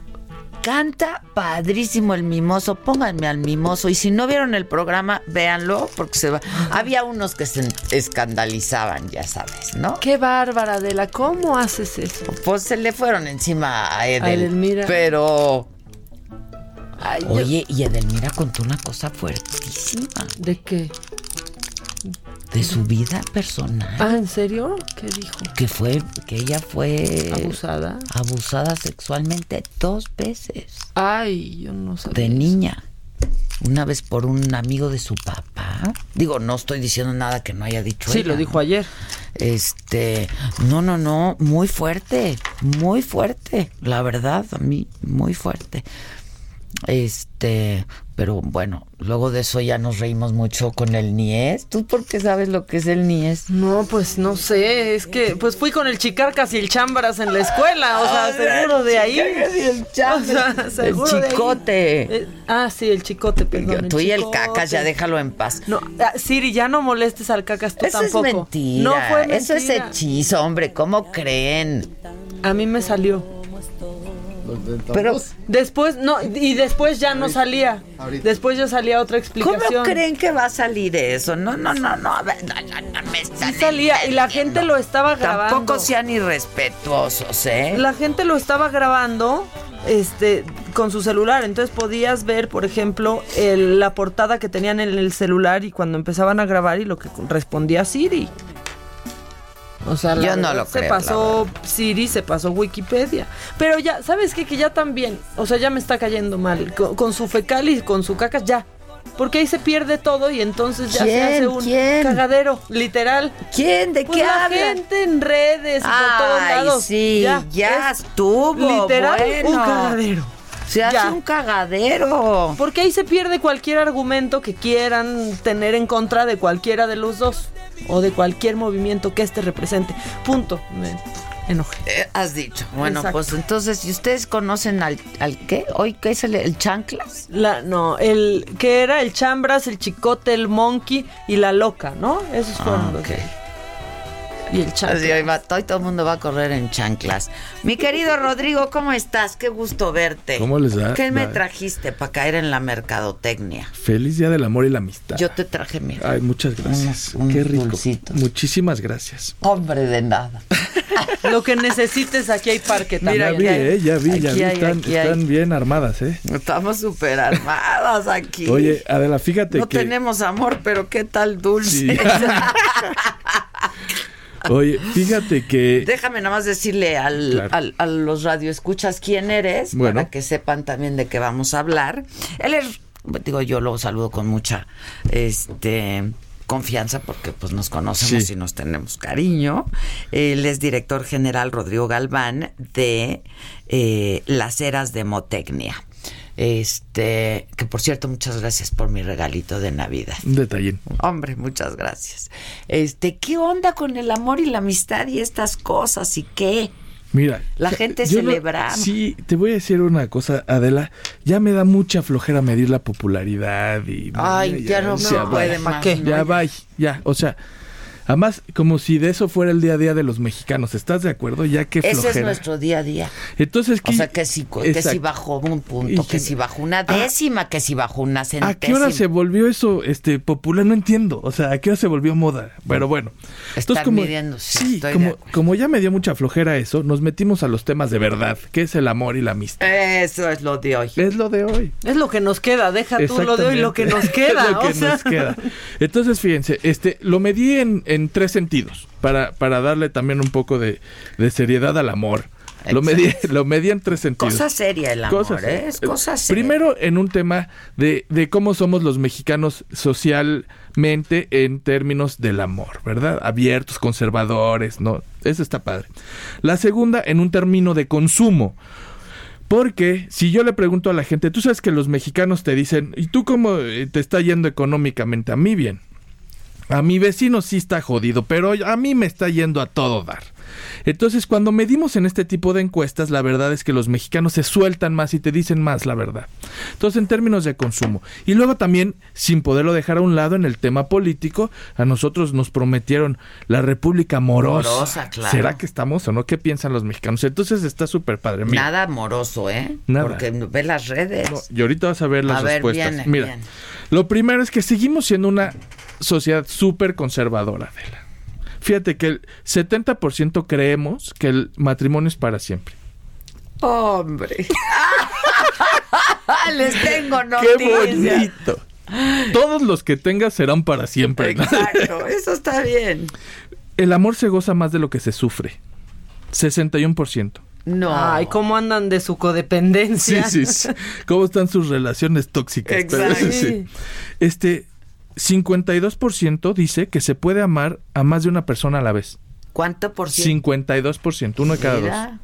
Canta padrísimo el mimoso. Pónganme al mimoso. Y si no vieron el programa, véanlo, porque se va. Había unos que se escandalizaban, ya sabes, ¿no? Qué bárbara, Adela, ¿cómo haces eso? Pues se le fueron encima a Edel. A Edelmira. Pero. Ay, yo- Oye, y Edelmira contó una cosa fuertísima ¿De qué? De su vida personal. Ah, ¿en serio? ¿Qué dijo? Que fue, que ella fue ¿Abusada? abusada sexualmente dos veces. Ay, yo no sabía. de niña. Una vez por un amigo de su papá. Digo, no estoy diciendo nada que no haya dicho Sí, ella, lo dijo ¿no? ayer. Este, no, no, no, muy fuerte, muy fuerte, la verdad, a mí, muy fuerte. Este, pero bueno, luego de eso ya nos reímos mucho con el Nies. ¿Tú por qué sabes lo que es el Nies? No, pues no sé, es que pues fui con el Chicarcas y el Chambras en la escuela, o sea, Ah, seguro de ahí. Chicarcas y el Chambras. O sea, El chicote. Eh, ah, sí, el chicote, perdón. Tú y el cacas, ya déjalo en paz. No, ah, Siri, ya no molestes al cacas tú Eso tampoco. es mentira. No fue mentira. Eso es hechizo, hombre. ¿Cómo creen? A mí me salió. Pero, Después, no, y después ya no salía. Después ya salía otra explicación. ¿cómo creen que va a salir eso? No, no, no, no. a ver, No, no, no me están Sí salía y la gente lo estaba grabando. Tampoco sean irrespetuosos, ¿eh? La gente lo estaba grabando este con su celular, entonces podías ver, por ejemplo, el- la portada que tenían en el celular y cuando empezaban a grabar y lo que respondía Siri. O sea, la Yo no lo se creo, pasó Siri, se pasó Wikipedia. Pero ya, ¿sabes qué? Que ya también, o sea, ya me está cayendo mal. Con, con su fecal y con su cacas, ya. Porque ahí se pierde todo y entonces ya se hace un ¿Quién? cagadero, literal. ¿Quién? ¿De Pues qué la gente en redes y por todos lados. sí, ya, es estuvo. Literal, bueno. un cagadero. Se hace Ya. un cagadero. Porque ahí se pierde cualquier argumento que quieran tener en contra de cualquiera de los dos. O de cualquier movimiento que este represente. Punto. Me enojé. Eh, has dicho. Bueno, Exacto. pues entonces, si ustedes conocen al, al qué? ¿Hoy qué es el, el chanclas? La, no, el que era el chambras, el chicote, el monkey y la loca, ¿no? Esos fueron Ah, los ok. de- Y el chanclas. Así, hoy va- hoy todo el mundo va a correr en chanclas. Mi querido Rodrigo, ¿cómo estás? Qué gusto verte. ¿Cómo les da? ¿Qué me trajiste para caer en la mercadotecnia? Feliz Día del Amor y la Amistad. Yo te traje, mira. Ay, muchas gracias. Qué rico. dulcitos. Muchísimas gracias. Hombre de nada. Lo que necesites, aquí hay parque también. ya vi, eh, ya vi, ya vi. hay, están bien armadas, ¿eh? Estamos súper armadas aquí. Oye, Adela, fíjate no que... tenemos amor, pero qué tal dulce. Sí. Oye, fíjate que Déjame nada más decirle al, Claro. al- a los radioescuchas quién eres, Bueno. para que sepan también de qué vamos a hablar. Él es, digo, yo lo saludo con mucha este confianza porque pues nos conocemos Sí. y nos tenemos cariño. Él es director general Rodrigo Galván de eh, Las Eras de Motecnia. Este, que por cierto, muchas gracias por mi regalito de Navidad. un detallín. Hombre, muchas gracias. Este, ¿qué onda con el amor y la amistad y estas cosas y qué? Mira, La o sea, gente no- celebra. sí, te voy a decir una cosa, Adela. Ya me da mucha flojera medir la popularidad y. Ay, ya no se ya puede bye. más? ¿no? Ya va, ya. O sea, además, como si de eso fuera el día a día de los mexicanos. ¿Estás de acuerdo? Ya que Ese es flojera. nuestro día a día. Entonces, O sea, que si, que si bajó un punto, que que- si bajó una décima, que si bajó una centésima. ¿A qué hora se volvió eso este popular? No entiendo. O sea, ¿a qué hora se volvió moda? Pero bueno. Están midiendo, sí, sí, como, como ya me dio mucha flojera eso, nos metimos a los temas de verdad, que es el amor y la amistad. Eso es lo de hoy. Es lo de hoy. Es lo que nos queda, deja tú lo de hoy, lo que nos queda. Es lo que o sea. nos queda. Entonces, fíjense, este, lo medí en, en tres sentidos, para, para darle también un poco de, de seriedad al amor. Lo medí, lo en tres sentidos. Cosa seria el amor, ¿eh? Es cosa seria. Primero, en un tema de, de cómo somos los mexicanos socialmente en términos del amor, ¿verdad? Abiertos, conservadores, ¿no? Eso está padre. La segunda, en un término de consumo. Porque si yo le pregunto a la gente, tú sabes que los mexicanos te dicen, ¿y tú cómo eh, te está yendo económicamente? A mí bien. A mi vecino sí está jodido, pero a mí me está yendo a todo dar. Entonces, cuando medimos en este tipo de encuestas, la verdad es que los mexicanos se sueltan más y te dicen más la verdad. Entonces, en términos de consumo. Y luego también, sin poderlo dejar a un lado en el tema político, a nosotros nos prometieron la República claro. ¿Será que estamos o no? ¿Qué piensan los mexicanos? Entonces, está súper padre. Mira, Nada amoroso, ¿eh? Nada. Porque ve las redes. y ahorita vas a ver las A ver, respuestas. viene, Mira, viene. lo primero es que seguimos siendo una sociedad súper conservadora, Adela. Fíjate que el 70% creemos que el matrimonio es para siempre. Hombre. Les tengo ¡Qué noticias. bonito! Todos los que tengas serán para siempre. ¿no? Exacto, eso está bien. El amor se goza más de lo que se sufre. 61%. No. Ay, cómo andan de su Sí, codependencia. sí, sí. ¿Cómo están sus relaciones tóxicas? Exacto. sí, sí. Este, 52% dice que se puede amar a más de una persona a la vez. ¿Cuánto por ciento? 52%, uno de cada dos. Mira,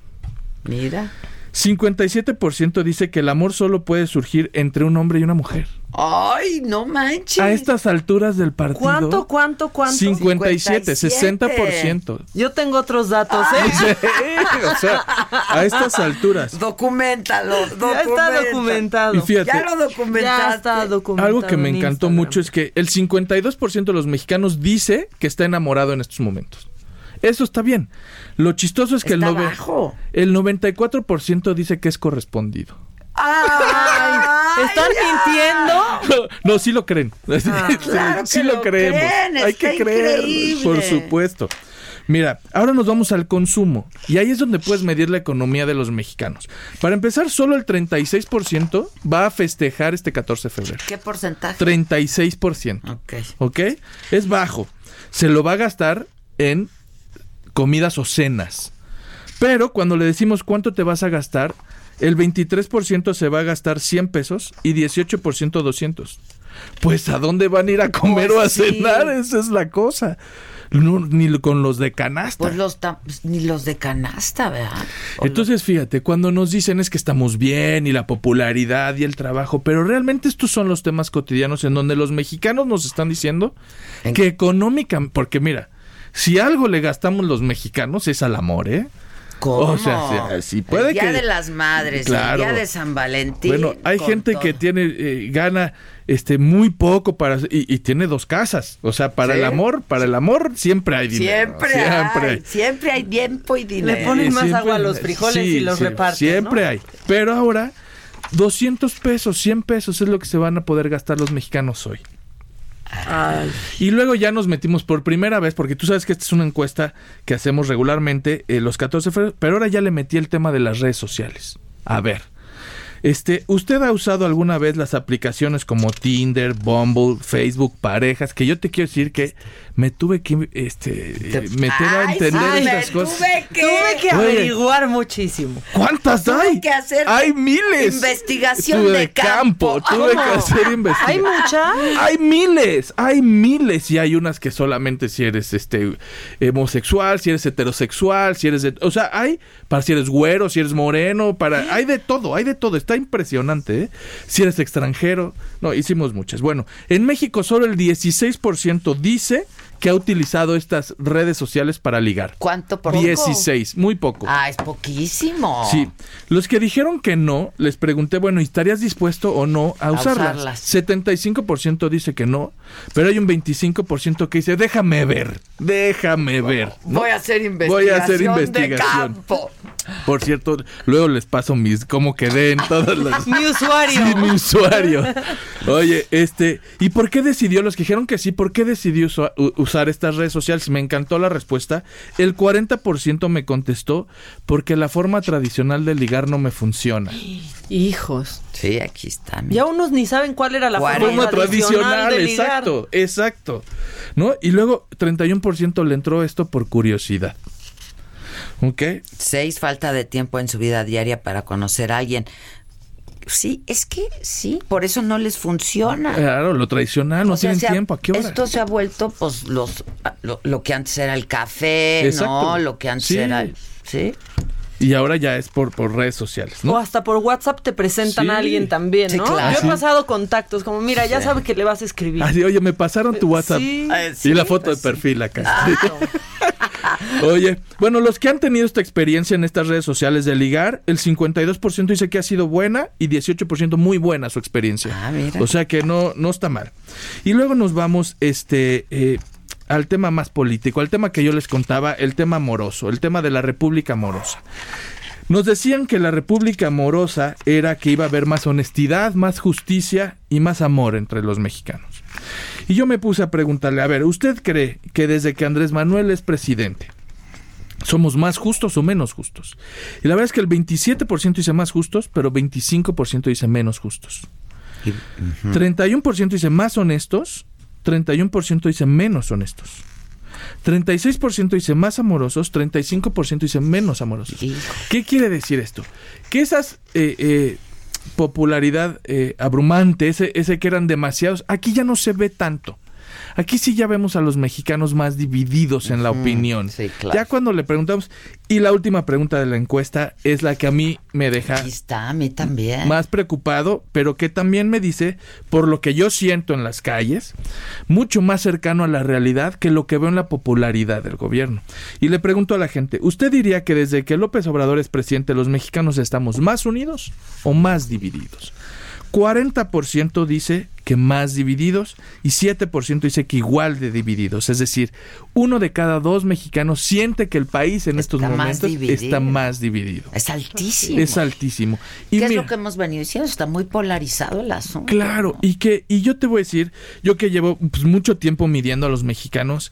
mira. 57% dice que el amor solo puede surgir entre un hombre y una mujer. Ay, no manches. A estas alturas del partido. ¿Cuánto, cuánto, cuánto? 57, 57. 60%. Yo tengo otros datos, ¿eh? Sí, o sea, a estas alturas. Documentalo, Ya está documenta. documentado. Y fíjate, Ya lo documentaste. Ya está documentado. algo que me en encantó Instagram. mucho es que el 52% de los mexicanos dice que está enamorado en estos momentos. Eso está bien. Lo chistoso es que el, Está nove- bajo. el 94% dice que es correspondido. Ay, ¿Están mintiendo? No, sí lo creen. Ah, claro sí que lo lo creemos. creen, Hay está que creer, increíble. por supuesto. Mira, ahora nos vamos al consumo. Y ahí es donde puedes medir la economía de los mexicanos. Para empezar, solo el 36% va a festejar este 14 de febrero. ¿Qué porcentaje? 36%. Ok. ¿Ok? Es bajo. Se lo va a gastar en comidas o cenas. Pero cuando le decimos cuánto te vas a gastar, el 23% se va a gastar 100 pesos y 18% 200. Pues ¿a dónde van a ir a comer Pues o a sí. cenar? Esa es la cosa. No, ni con los de canasta. Pues los ta- ni los de canasta, ¿verdad? O Entonces, fíjate, cuando nos dicen es que estamos bien y la popularidad y el trabajo, pero realmente estos son los temas cotidianos en donde los mexicanos nos están diciendo En- que económicamente, porque mira, si algo le gastamos los mexicanos es al amor, ¿eh? ¿Cómo? O sea, si, si puede el día que... de las madres, Claro. el día de San Valentín. Bueno, hay gente que tiene, eh, gana este muy poco para y, y tiene dos casas. O sea, para Sí. el amor, para el amor siempre hay dinero. Siempre, hay, siempre hay tiempo y dinero. Le ponen más Siempre- agua a los frijoles sí, y los sí, reparten. Siempre ¿no? hay. Pero ahora, 200 pesos, 100 pesos es lo que se van a poder gastar los mexicanos hoy. Y luego ya nos metimos por primera vez, porque tú sabes que esta es una encuesta que hacemos regularmente eh, los 14 de febrero, pero ahora ya le metí el tema de las redes sociales. A ver, Este, ¿usted ha usado alguna vez las aplicaciones como Tinder, Bumble, Facebook, parejas? Que yo te quiero decir que me tuve que este, eh, meter a entender sí, estas me cosas. Tuve que, Tuve que Oye. averiguar muchísimo. ¿Cuántas tuve hay? que hacer Hay miles. investigación Tuve de campo. Tuve ¿Cómo? que hacer investigación. ¿Hay muchas? Hay miles, hay miles y hay unas que solamente si eres este homosexual, si eres heterosexual, si eres de, o sea, hay para si eres güero, si eres moreno, para hay de todo, hay de todo, está impresionante, ¿eh? Si eres extranjero, no, hicimos muchas. Bueno, en México solo el 16% dice que ha utilizado estas redes sociales para ligar. ¿Cuánto por 16, muy poco. Ah, es poquísimo. Sí, los que dijeron que no, les pregunté, bueno, ¿y estarías dispuesto o no a A usarlas? usarlas. 75% dice que no, pero hay un 25% que dice, déjame ver, déjame ver. ¿no? Voy a hacer investigación, Voy a hacer de investigación. campo. Por cierto, luego les paso mis, cómo quedé en todas las... Mi usuario. Sí, mi usuario. Oye, este, ¿y por qué decidió, los que dijeron que sí, por qué decidió usa- u- usar estas redes sociales? Me encantó la respuesta. El 40% me contestó porque la forma tradicional de ligar no me funciona. Hijos. Sí, aquí está. mira. Ya unos ni saben cuál era la forma, Forma tradicional, de ligar. exacto, exacto. ¿No? Y luego 31% le entró esto por curiosidad. ¿Ok? Seis, falta de tiempo en su vida diaria para conocer a alguien. Sí, es que sí, por eso no les funciona. Claro, lo tradicional, no O sea, tienen se ha- tiempo. ¿A qué hora? Esto se ha vuelto, pues, los, lo, lo que antes era el café, Exacto. ¿no? Lo que antes Sí. era el... ¿Sí? Y ahora ya es por, por redes sociales, ¿no? O hasta por WhatsApp te presentan Sí. a alguien también, Sí, ¿no? claro. Yo he Sí. pasado contactos como, mira, ya Sí. sabe que le vas a escribir. Así, oye, me pasaron tu WhatsApp. Sí. Y sí, la foto pues de perfil acá. Oye, bueno, los que han tenido esta experiencia en estas redes sociales de ligar, el 52% dice que ha sido buena y 18% muy buena su experiencia. Ah, mira. O sea que no, no está mal. Y luego nos vamos este, eh, al tema más político, al tema que yo les contaba, el tema amoroso, el tema de la República Amorosa. Nos decían que la República Amorosa era que iba a haber más honestidad, más justicia y más amor entre los mexicanos. Y yo me puse a preguntarle, a ver, ¿usted cree que desde que Andrés Manuel es presidente, somos más justos o menos justos? Y la verdad es que el 27% dice más justos, pero 25% dice menos justos. 31% dice más honestos, 31% dice menos honestos. 36% dice más amorosos, 35% dice menos amorosos. ¿Qué quiere decir esto? Que esas eh, eh, popularidad eh, abrumante, ese, ese que eran demasiados, aquí ya no se ve tanto. Aquí sí ya vemos a los mexicanos más divididos en la opinión. sí, claro. Ya cuando le preguntamos, y la última pregunta de la encuesta es la que a mí me deja Aquí está, a mí también. más preocupado, pero que también me dice, por lo que yo siento en las calles, mucho más cercano a la realidad que lo que veo en la popularidad del gobierno. Y le pregunto a la gente, ¿usted diría que desde que López Obrador es presidente los mexicanos estamos más unidos o más divididos? 40% dice que más divididos y 7% dice que igual de divididos. Es decir, uno de cada dos mexicanos siente que el país en estos Está momentos está más dividido. Es altísimo. Es altísimo. Y ¿Qué es lo que hemos venido diciendo? Está muy polarizado el asunto. Claro, y que y yo te voy a decir, yo que llevo pues, mucho tiempo midiendo a los mexicanos,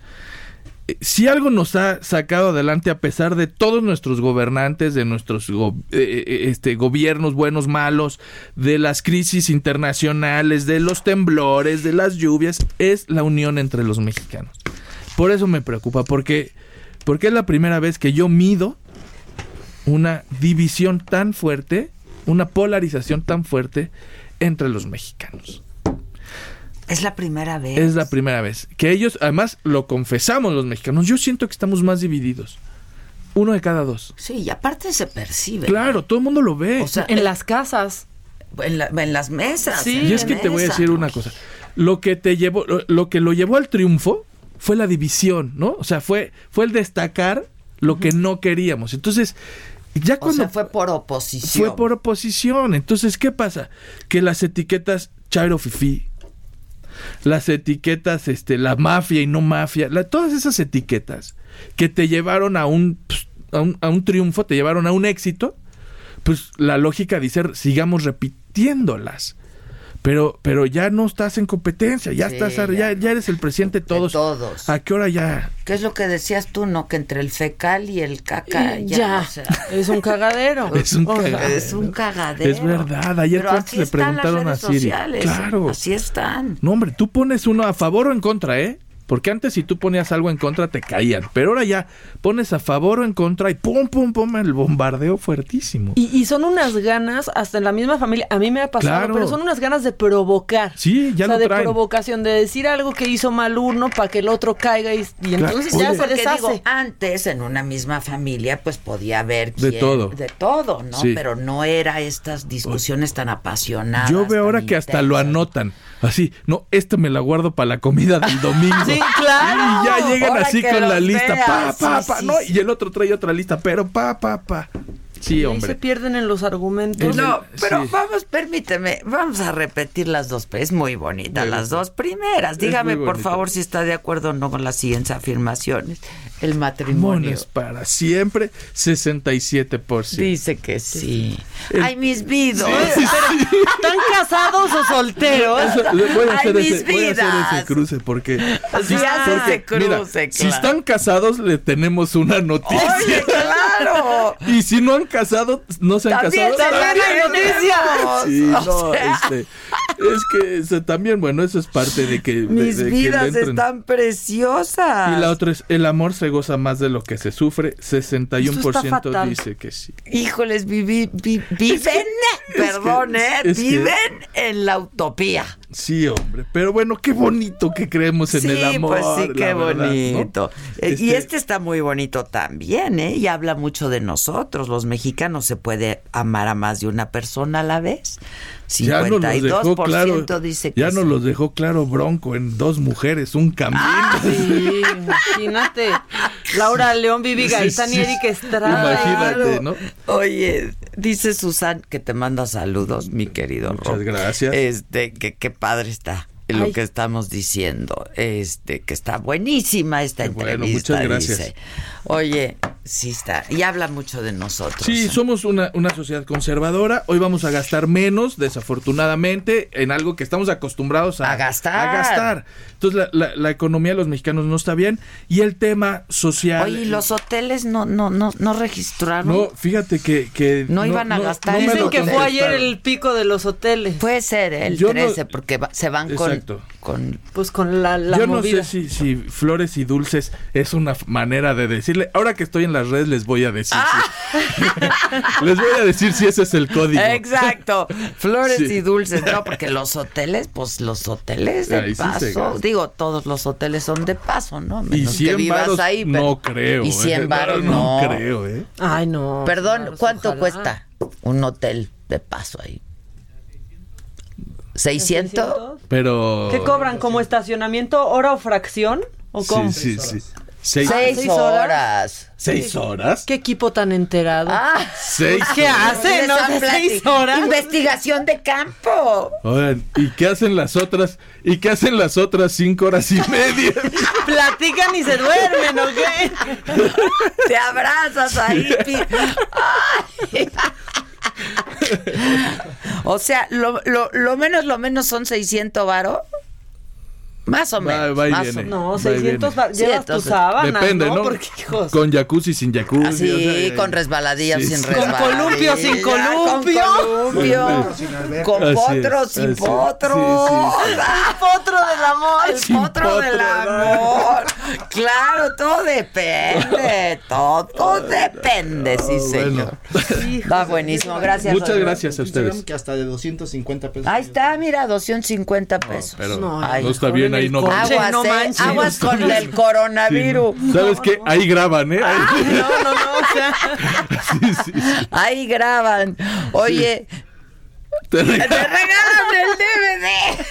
si algo nos ha sacado adelante a pesar de todos nuestros gobernantes, de nuestros eh, eh, este, gobiernos buenos, malos, de las crisis internacionales, de los temblores, de las lluvias, es la unión entre los mexicanos. Por eso me preocupa, porque, porque es la primera vez que yo mido una división tan fuerte, una polarización tan fuerte entre los mexicanos. Es la primera vez. Es la primera vez. Que ellos, además, lo confesamos los mexicanos. Yo siento que estamos más divididos. Uno de cada dos. Sí, y aparte se percibe. Claro, todo el mundo lo ve. O sea, En las casas. en, la- en las mesas. Sí, en y es que te voy a decir una cosa. Lo que te llevó, lo, lo que lo llevó al triunfo fue la división, ¿no? O sea, fue, fue el destacar lo que no queríamos. Entonces, ya O cuando sea, fue por oposición. fue por oposición. Entonces, ¿qué pasa? Que las etiquetas Chairo Fifi, las etiquetas, este, la mafia y no mafia, todas esas etiquetas que te llevaron a un, pues, a un, a un triunfo, te llevaron a un éxito, pues la lógica dice sigamos repitiéndolas. Pero, pero ya no estás en competencia, ya Sí, estás, ya ya, ya eres el presidente de todos. todos. ¿A qué hora ya? ¿Qué es lo que decías tú, no? Que entre el fecal y el caca Y ya, ya, o sea, es un cagadero. Es un cagadero. es un cagadero. Es verdad, ayer así le están las preguntaron a redes Siri. sociales, Claro. Así están. No, hombre, tú pones uno a favor o en contra, ¿eh? Porque antes si tú ponías algo en contra te caían, pero ahora ya pones a favor o en contra y pum, pum, pum, el bombardeo fuertísimo. Y, y son unas ganas, hasta en la misma familia, a mí me ha pasado, Claro. pero son unas ganas de provocar. Sí, ya o sea, lo de traen. provocación, de decir algo que hizo mal uno para que el otro caiga y, y entonces ya Oye. se Porque deshace. digo, antes en una misma familia pues podía haber De todo. de todo, ¿no? Sí. Pero no era estas discusiones tan apasionadas. Yo veo ahora que hasta lo anotan. Así, no, esta me la guardo para la comida del domingo. Sí, claro. Y ya llegan Ahora así con la lista, pa, veas, pa, pa, sí, no, y el otro trae otra lista, pero pa, pa, pa. Sí, Y ahí se hombre. pierden en los argumentos. No, pero sí. vamos, permíteme, vamos a repetir las dos, es muy bonita, Muy las dos primeras. Dígame, por favor, si está de acuerdo o no con las siguientes afirmaciones. El matrimonio. Mones para siempre, 67%. Dice que sí. El- Ay, mis vidos. ¿Están casados o solteros? Voy a Ay, hacer, mis ese, voy a hacer vidas. ese cruce porque, hace ese mira, cruce, si claro. están casados le tenemos una noticia. Oye, claro. Y si no han casado, no se han También casado. tenemos. Sí, O no, sea. este, es que también, bueno, eso es parte de que, Mis de vidas están preciosas. Y la otra es, el amor se goza más de lo que se sufre, 61% fatal. dice que sí. Híjoles, vivi- vi- viven, perdón, ¿eh? es viven en la utopía. Sí, hombre, pero bueno, qué bonito que creemos en sí, el amor. pues sí, qué verdad, ¿no? bonito. Eh, Y Este- este está muy bonito también, ¿eh? Y habla mucho de nosotros, los mexicanos. Se puede amar a más de una persona a la vez. Ya nos los dejó 52% claro, dice que ya nos sí. los dejó claro Bronco en dos mujeres, un camino. Sí, imagínate. Laura León, Vivi Gaitán sí, y Eric Estrada. Imagínate, ¿no? Oye, dice Susan que te manda saludos, mi querido Muchas Rob. gracias. Este, que qué padre está lo Ay. que estamos diciendo. Este, que está buenísima esta Qué bueno, entrevista, muchas gracias. dice. Oye, sí está. Y habla mucho de nosotros. Sí, somos una, una sociedad conservadora. Hoy vamos a gastar menos, desafortunadamente, en algo que estamos acostumbrados a, A gastar. a gastar. Entonces, la, la- la economía de los mexicanos no está bien. Y el tema social. Oye, ¿y los hoteles no, no, no, no registraron? No, fíjate que. que No iban a gastar. me Dicen que fue ayer el pico de los hoteles. Puede ser, ¿eh? el Yo no- 13, porque va- se van con, Exacto. con... Pues con la, la Yo no sé si, si flores y dulces es una manera de decirle. Ahora que estoy en las redes les voy a decir. si- les voy a decir si ese es el código. Exacto, flores Sí. y dulces, no, porque los hoteles, pues los hoteles de Ahí paso, digo, todos los hoteles son de paso, ¿no? Y Menos que 100 vivas varos ahí, pero- no creo. Y ¿eh? 100 varos no. No creo, ¿eh? Ay, no. Perdón, claro, ¿cuánto ojalá. cuesta un hotel de paso ahí? ¿600? Pero... ¿Qué cobran? ¿Como estacionamiento, hora o fracción? ¿O cómo? Sí, sí, sí. Seis, Seis ¿seis horas? ¿Seis horas? ¿Qué equipo tan enterado? Ah, Seis ¿Qué horas. hace? ¿No? esa ¿De plática. seis horas? Investigación de campo. Oigan, ¿y qué hacen las otras? ¿Y qué hacen las otras cinco horas y media? Platican y se duermen, ¿o qué? Te abrazas ahí. pi- Ay. O sea, lo, lo, lo menos, lo menos son 600 varos. Más o Va- menos. va y más viene. o. No, Va y 600 viene. va- Sí, llevas tu entonces, sábana, Depende, ¿no? ¿no? Porque, hijos... Con jacuzzi, sin jacuzzi. Así, o sea, con resbaladillas, sí, sin sí. Con resbaladillas. columpio, sin columpio. Con columpio. Con potros, sin. Sí, sí, sí. Ah, Potro del amor. El Sin potro del potro, amor. Claro, todo depende. Todo depende, sí, señor. Va buenísimo. Gracias. Muchas gracias a ustedes. Que hasta de 250 pesos. Ahí está, mira, 250 pesos. No, no está bien ahí, no coche. Aguas, no eh, manches. aguas con el coronavirus. ¿Sabes qué? Ahí graban, ¿eh? Ahí- No, no, no, o sea... Sí, sí, sí. Ahí graban. Oye, Te te regalan. regalan el DVD.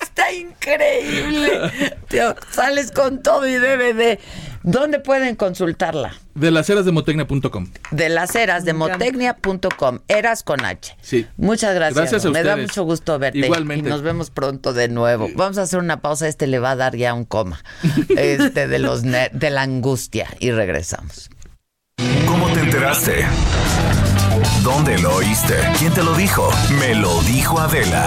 Está increíble. Tío, sales con todo y DVD. ¿Dónde pueden consultarla? De las eras de motecnia.com. De las eras de motecnia.com. Eras con H. Sí. Muchas gracias. Gracias a Me da ustedes. mucho gusto verte. Igualmente. Y nos vemos pronto de nuevo. Vamos a hacer una pausa. Este le va a dar ya un coma. Este de los de la angustia. Y regresamos. ¿Cómo te enteraste? ¿Dónde lo oíste? ¿Quién te lo dijo? Me lo dijo Adela.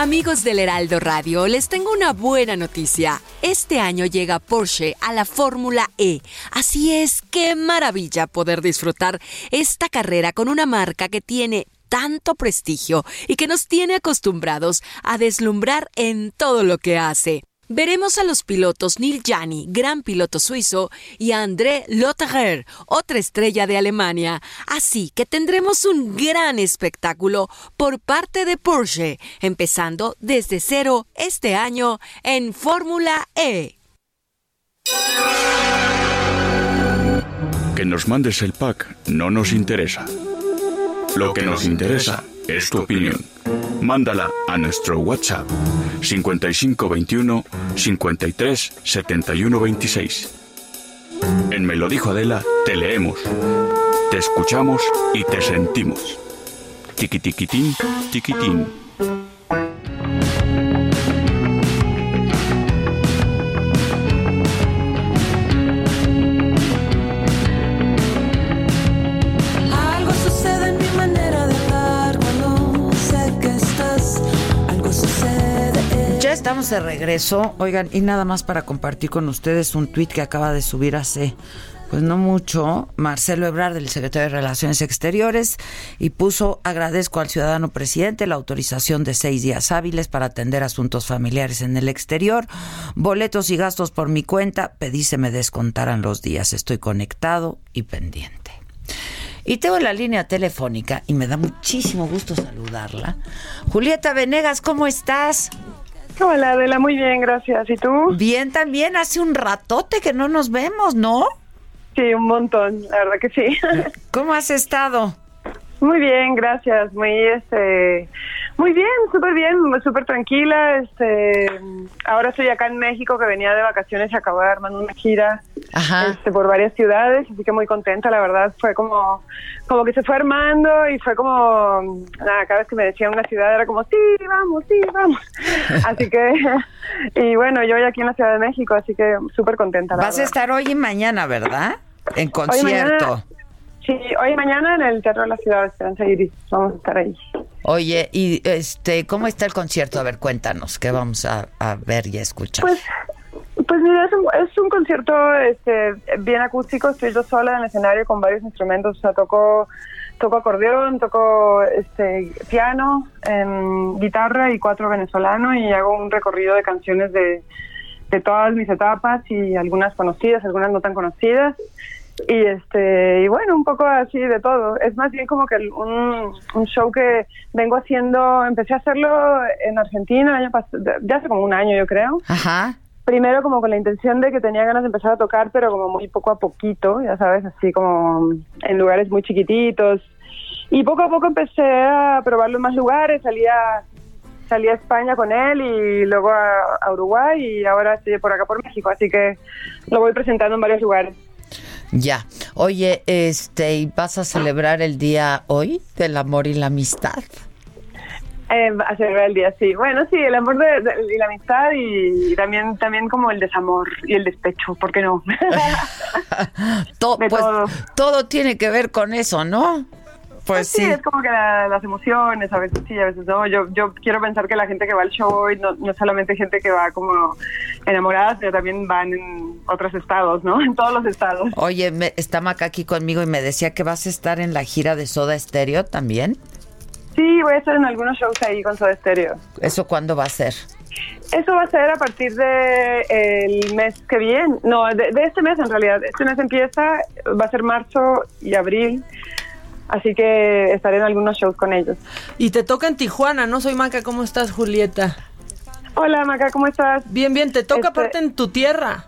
Amigos del Heraldo Radio, les tengo una buena noticia. Este año llega Porsche a la Fórmula E. Así es, qué maravilla poder disfrutar esta carrera con una marca que tiene tanto prestigio y que nos tiene acostumbrados a deslumbrar en todo lo que hace. Veremos a los pilotos Neil Jani, gran piloto suizo, y a André Lotterer, otra estrella de Alemania. Así que tendremos un gran espectáculo por parte de Porsche, empezando desde cero este año en Fórmula E. Que nos mandes el pack no nos interesa. Lo que nos interesa es tu opinión. Mándala a nuestro WhatsApp 5521 53 71 26. En Me lo dijo Adela, te leemos, te escuchamos y te sentimos. Tiquitiquitín, tiquitín. De regreso. Oigan, y nada más para compartir con ustedes un tuit que acaba de subir hace, pues no mucho, Marcelo Ebrard, del secretario de Relaciones Exteriores, y puso, agradezco al ciudadano presidente la autorización de seis días hábiles para atender asuntos familiares en el exterior. Boletos y gastos por mi cuenta, pedí se me descontaran los días. Estoy conectado y pendiente. Y tengo la línea telefónica y me da muchísimo gusto saludarla. Julieta Venegas, ¿cómo estás? Hola, Adela, muy bien, gracias. ¿Y tú? Bien, también. Hace un ratote que no nos vemos, ¿no? Sí, un montón, la verdad que sí. ¿Cómo has estado? Muy bien, gracias. Muy, este, muy bien, súper bien, súper tranquila. Este, ahora estoy acá en México, que venía de vacaciones y acabo de armar una gira este, por varias ciudades, así que muy contenta, la verdad. Fue como, como que se fue armando y fue como, nada, cada vez que me decían una ciudad era como, sí, vamos, sí, vamos. así que, y bueno, yo hoy aquí en la Ciudad de México, así que súper contenta. La Vas a estar hoy y mañana, ¿verdad? En Hoy concierto. mañana- Sí, hoy y mañana en el Teatro de la Ciudad de Esperanza Iris. Vamos a estar ahí. Oye, y este, ¿cómo está el concierto? A ver, cuéntanos, ¿qué vamos a, a ver y escuchar? Pues, pues mira, es un, es un concierto este, bien acústico. Estoy yo sola en el escenario con varios instrumentos. O sea, toco, toco acordeón, toco este, piano, em, guitarra y cuatro venezolanos y hago un recorrido de canciones de, de todas mis etapas y algunas conocidas, algunas no tan conocidas. Y este y bueno, un poco así de todo. Es más bien como que un, un show que vengo haciendo, empecé a hacerlo en Argentina el año ya hace como un año yo creo. Ajá. Primero como con la intención de que tenía ganas de empezar a tocar, pero como muy poco a poquito, ya sabes, así como en lugares muy chiquititos. Y poco a poco empecé a probarlo en más lugares, salía salí a España con él y luego a, a Uruguay y ahora estoy por acá por México, así que lo voy presentando en varios lugares. Ya. Oye, este, ¿y vas a celebrar el día hoy del amor y la amistad? Eh, a celebrar el día, sí. Bueno, sí, el amor de, de- y la amistad y, también también como el desamor y el despecho, ¿por qué no? To- pues, todo. tiene que ver con eso, ¿no? Pues sí, sí. es como que la- las emociones, a veces sí, a veces no. Yo, yo quiero pensar que la gente que va al show hoy no, no es solamente gente que va como enamorada, sino también van en otros estados, ¿no? En todos los estados. Oye, me, está Maca aquí conmigo y me decía que vas a estar en la gira de Soda Stereo también. Sí, voy a estar en algunos shows ahí con Soda Stereo. ¿Eso cuándo va a ser? Eso va a ser a partir de el mes que viene, no, de, de este mes en realidad. Este mes empieza, va a ser marzo y abril, así que estaré en algunos shows con ellos. Y te toca en Tijuana, ¿no? Soy Maca, ¿cómo estás, Julieta? Hola, Maca, ¿cómo estás? Bien, bien, te toca Este- aparte en tu tierra.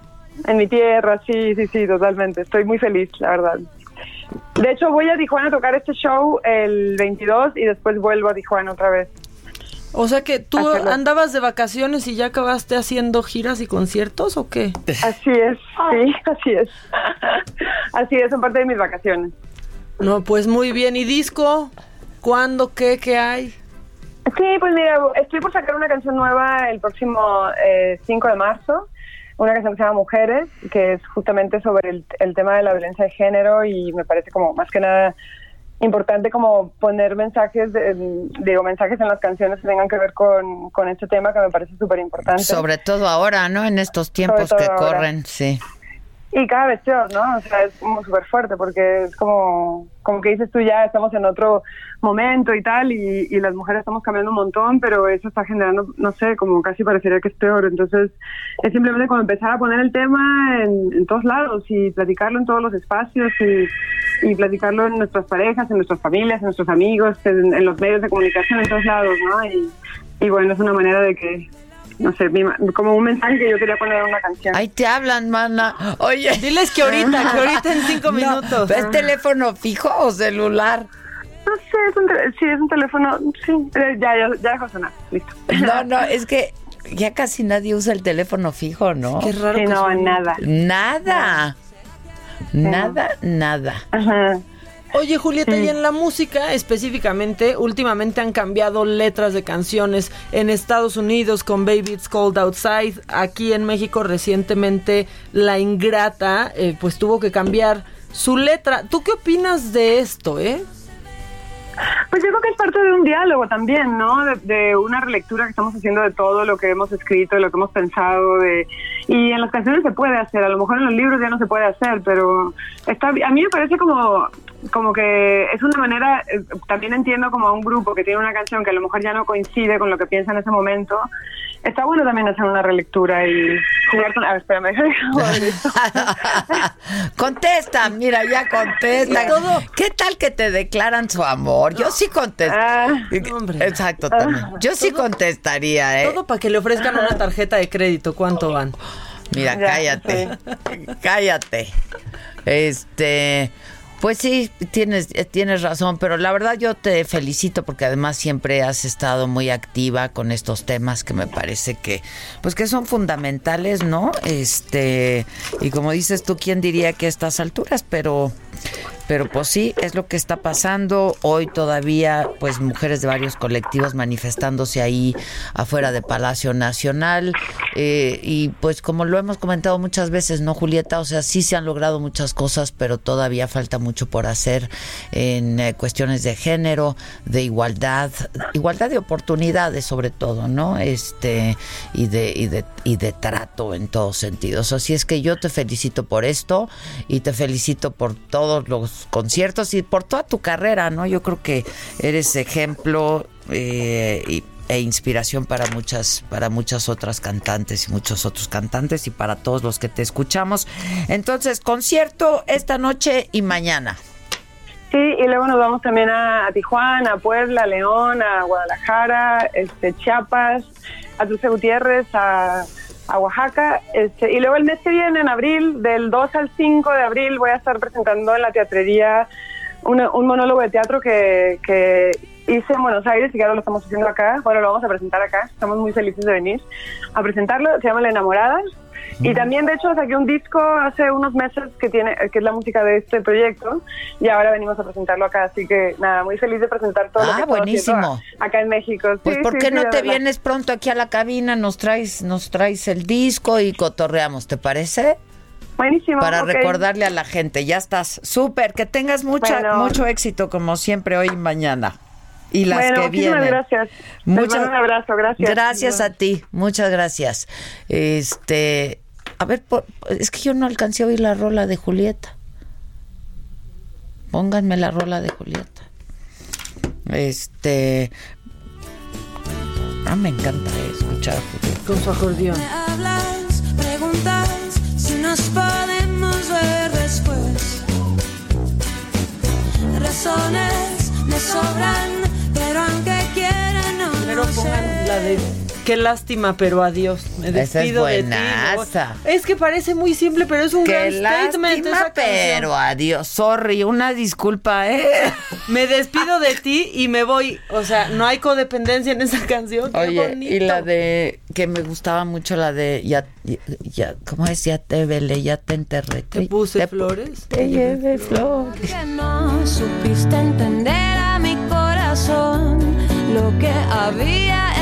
En mi tierra, sí, sí, sí, totalmente. Estoy muy feliz, la verdad. De hecho, voy a Tijuana a tocar este show el 22 y después vuelvo a Tijuana otra vez. O sea que tú Hacerlo. andabas de vacaciones y ya acabaste haciendo giras y conciertos o qué? Así es, sí, así es. Así es, son parte de mis vacaciones. No, pues muy bien. ¿Y disco? ¿Cuándo? ¿Qué? ¿Qué hay? Sí, pues mira, estoy por sacar una canción nueva el próximo eh, 5 de marzo, una canción que se llama Mujeres, que es justamente sobre el, el tema de la violencia de género y me parece como más que nada importante como poner mensajes, de- digo, mensajes en las canciones que tengan que ver con, con este tema que me parece súper importante. Sobre todo ahora, ¿no? En estos tiempos que ahora. corren, sí. Y cada vez peor, ¿no? O sea, es como súper fuerte porque es como, como que dices tú ya estamos en otro momento y tal y, y las mujeres estamos cambiando un montón, pero eso está generando, no sé, como casi parecería que es peor. Entonces es simplemente como empezar a poner el tema en, todos lados y platicarlo en todos los espacios y, platicarlo en nuestras parejas, en nuestras familias, en nuestros amigos, en, los medios de comunicación, en todos lados, ¿no? Y bueno, es una manera de que, no sé, mi ma- como un mensaje que yo quería poner en una canción. Ahí te hablan, mana. Oye. Diles que ahorita, que ahorita en cinco minutos. ¿Es teléfono fijo o celular? No sé, es un sí, es un teléfono, sí, eh, ya, ya, ya dejó sonar, listo. No, no, es que ya casi nadie usa el teléfono fijo, ¿no? Qué raro Sí, que no, suene. nada. Nada. Nada, nada. Oye, Julieta, y en la música específicamente, últimamente han cambiado letras de canciones en Estados Unidos con Baby It's Cold Outside. Aquí en México recientemente La Ingrata eh, pues tuvo que cambiar su letra. ¿Tú qué opinas de esto, eh? Pues yo creo que es parte de un diálogo también, ¿no? De, de una relectura que estamos haciendo de todo lo que hemos escrito, de lo que hemos pensado, de y en las canciones se puede hacer, a lo mejor en los libros ya no se puede hacer, pero está a mí me parece como como que es una manera, eh, también entiendo como a un grupo que tiene una canción que a lo mejor ya no coincide con lo que piensa en ese momento, está bueno también hacer una relectura y jugar con... A ver, espérame, Contesta, mira, ya contesta. Todo- ¿Qué tal que te declaran su amor? Yo sí contesto. Exacto, también. Yo sí contestaría, ¿eh? Todo para que le ofrezcan una tarjeta de crédito. ¿Cuánto van? Mira, cállate. Cállate. Este. Pues sí, tienes, eh, tienes razón, pero la verdad yo te felicito porque además siempre has estado muy activa con estos temas que me parece que, pues que son fundamentales, ¿no? Este, y como dices tú, ¿quién diría que a estas alturas? Pero, pero pues sí, es lo que está pasando. Hoy todavía, pues mujeres de varios colectivos manifestándose ahí afuera de Palacio Nacional. eh, y pues como lo hemos comentado muchas veces, ¿no, Julieta? O sea, sí se han logrado muchas cosas, pero todavía falta mucho por hacer en eh, cuestiones de género, de igualdad, igualdad de oportunidades sobre todo, ¿no? Este, y de, y de, y de trato en todos sentidos. Así es que yo te felicito por esto y te felicito por todos los conciertos y por toda tu carrera, ¿no? Yo creo que eres ejemplo eh, e inspiración para muchas para muchas otras cantantes y muchos otros cantantes y para todos los que te escuchamos. Entonces, concierto esta noche y mañana. Sí, y luego nos vamos también a, a Tijuana, a Puebla, a León, a Guadalajara, este, Chiapas, a Dulce Gutiérrez, a, a Oaxaca. Este, y luego el mes que viene, en abril, del 2 al 5 de abril, voy a estar presentando en la teatrería una- un monólogo de teatro que, hice en Buenos Aires y que ahora lo estamos haciendo acá. Bueno, lo vamos a presentar acá. Estamos muy felices de venir a presentarlo. Se llama La Enamorada. Y también, de hecho, saqué un disco hace unos meses que tiene que es la música de este proyecto y ahora venimos a presentarlo acá. Así que, nada, muy feliz de presentar todo lo Ah, que estamos haciendo buenísimo. acá en México. Pues Sí, ¿por qué sí, no te vienes pronto aquí a la cabina? Nos traes nos traes el disco y cotorreamos, ¿te parece? Buenísimo. Para recordarle a la gente, ya estás. Súper, que tengas mucha, Bueno. mucho éxito como siempre hoy y mañana. Y las Bueno, que vienen. gracias. Muchas un abrazo, gracias. Gracias a ti, muchas gracias. Este, a ver, po- es que yo no alcancé a oír la rola de Julieta. Pónganme la rola de Julieta. Este, ah, me encanta escuchar a Julieta. Con su acordeón. hablas, preguntas si nos podemos ver después. Razones me sobran, pero aunque quiera no Primero pongan la de Qué lástima, pero adiós. Me Esa es despido de ti. Es que parece muy simple, pero es un Qué gran statement. lástima, esa canción. pero adiós. Sorry, una disculpa, ¿eh? Me despido de ti y me voy. O sea, no hay codependencia en esa canción. Qué Oye, bonito. y la de que me gustaba mucho la de ya, ya, ya- ¿cómo es? Ya te velé, ya te enterré. Te puse flores. Te llevé flores. que no supiste entender a mi corazón lo que había en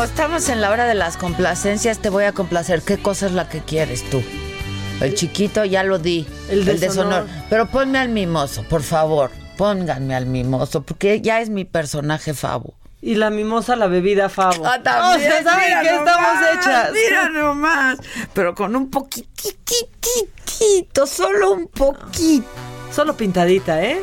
Como estamos en la hora de las complacencias, te voy a complacer. ¿Qué cosa es la que quieres tú? El chiquito ya lo di. El deshonor. Pero ponme al mimoso, por favor. Pónganme al mimoso, porque ya es mi personaje favo. Y la mimosa, la bebida favo. Ah, también, O sea, ¿saben mira qué estamos hechas? Mira nomás. Pero con un poquititito, solo un poquito. Solo pintadita, ¿eh?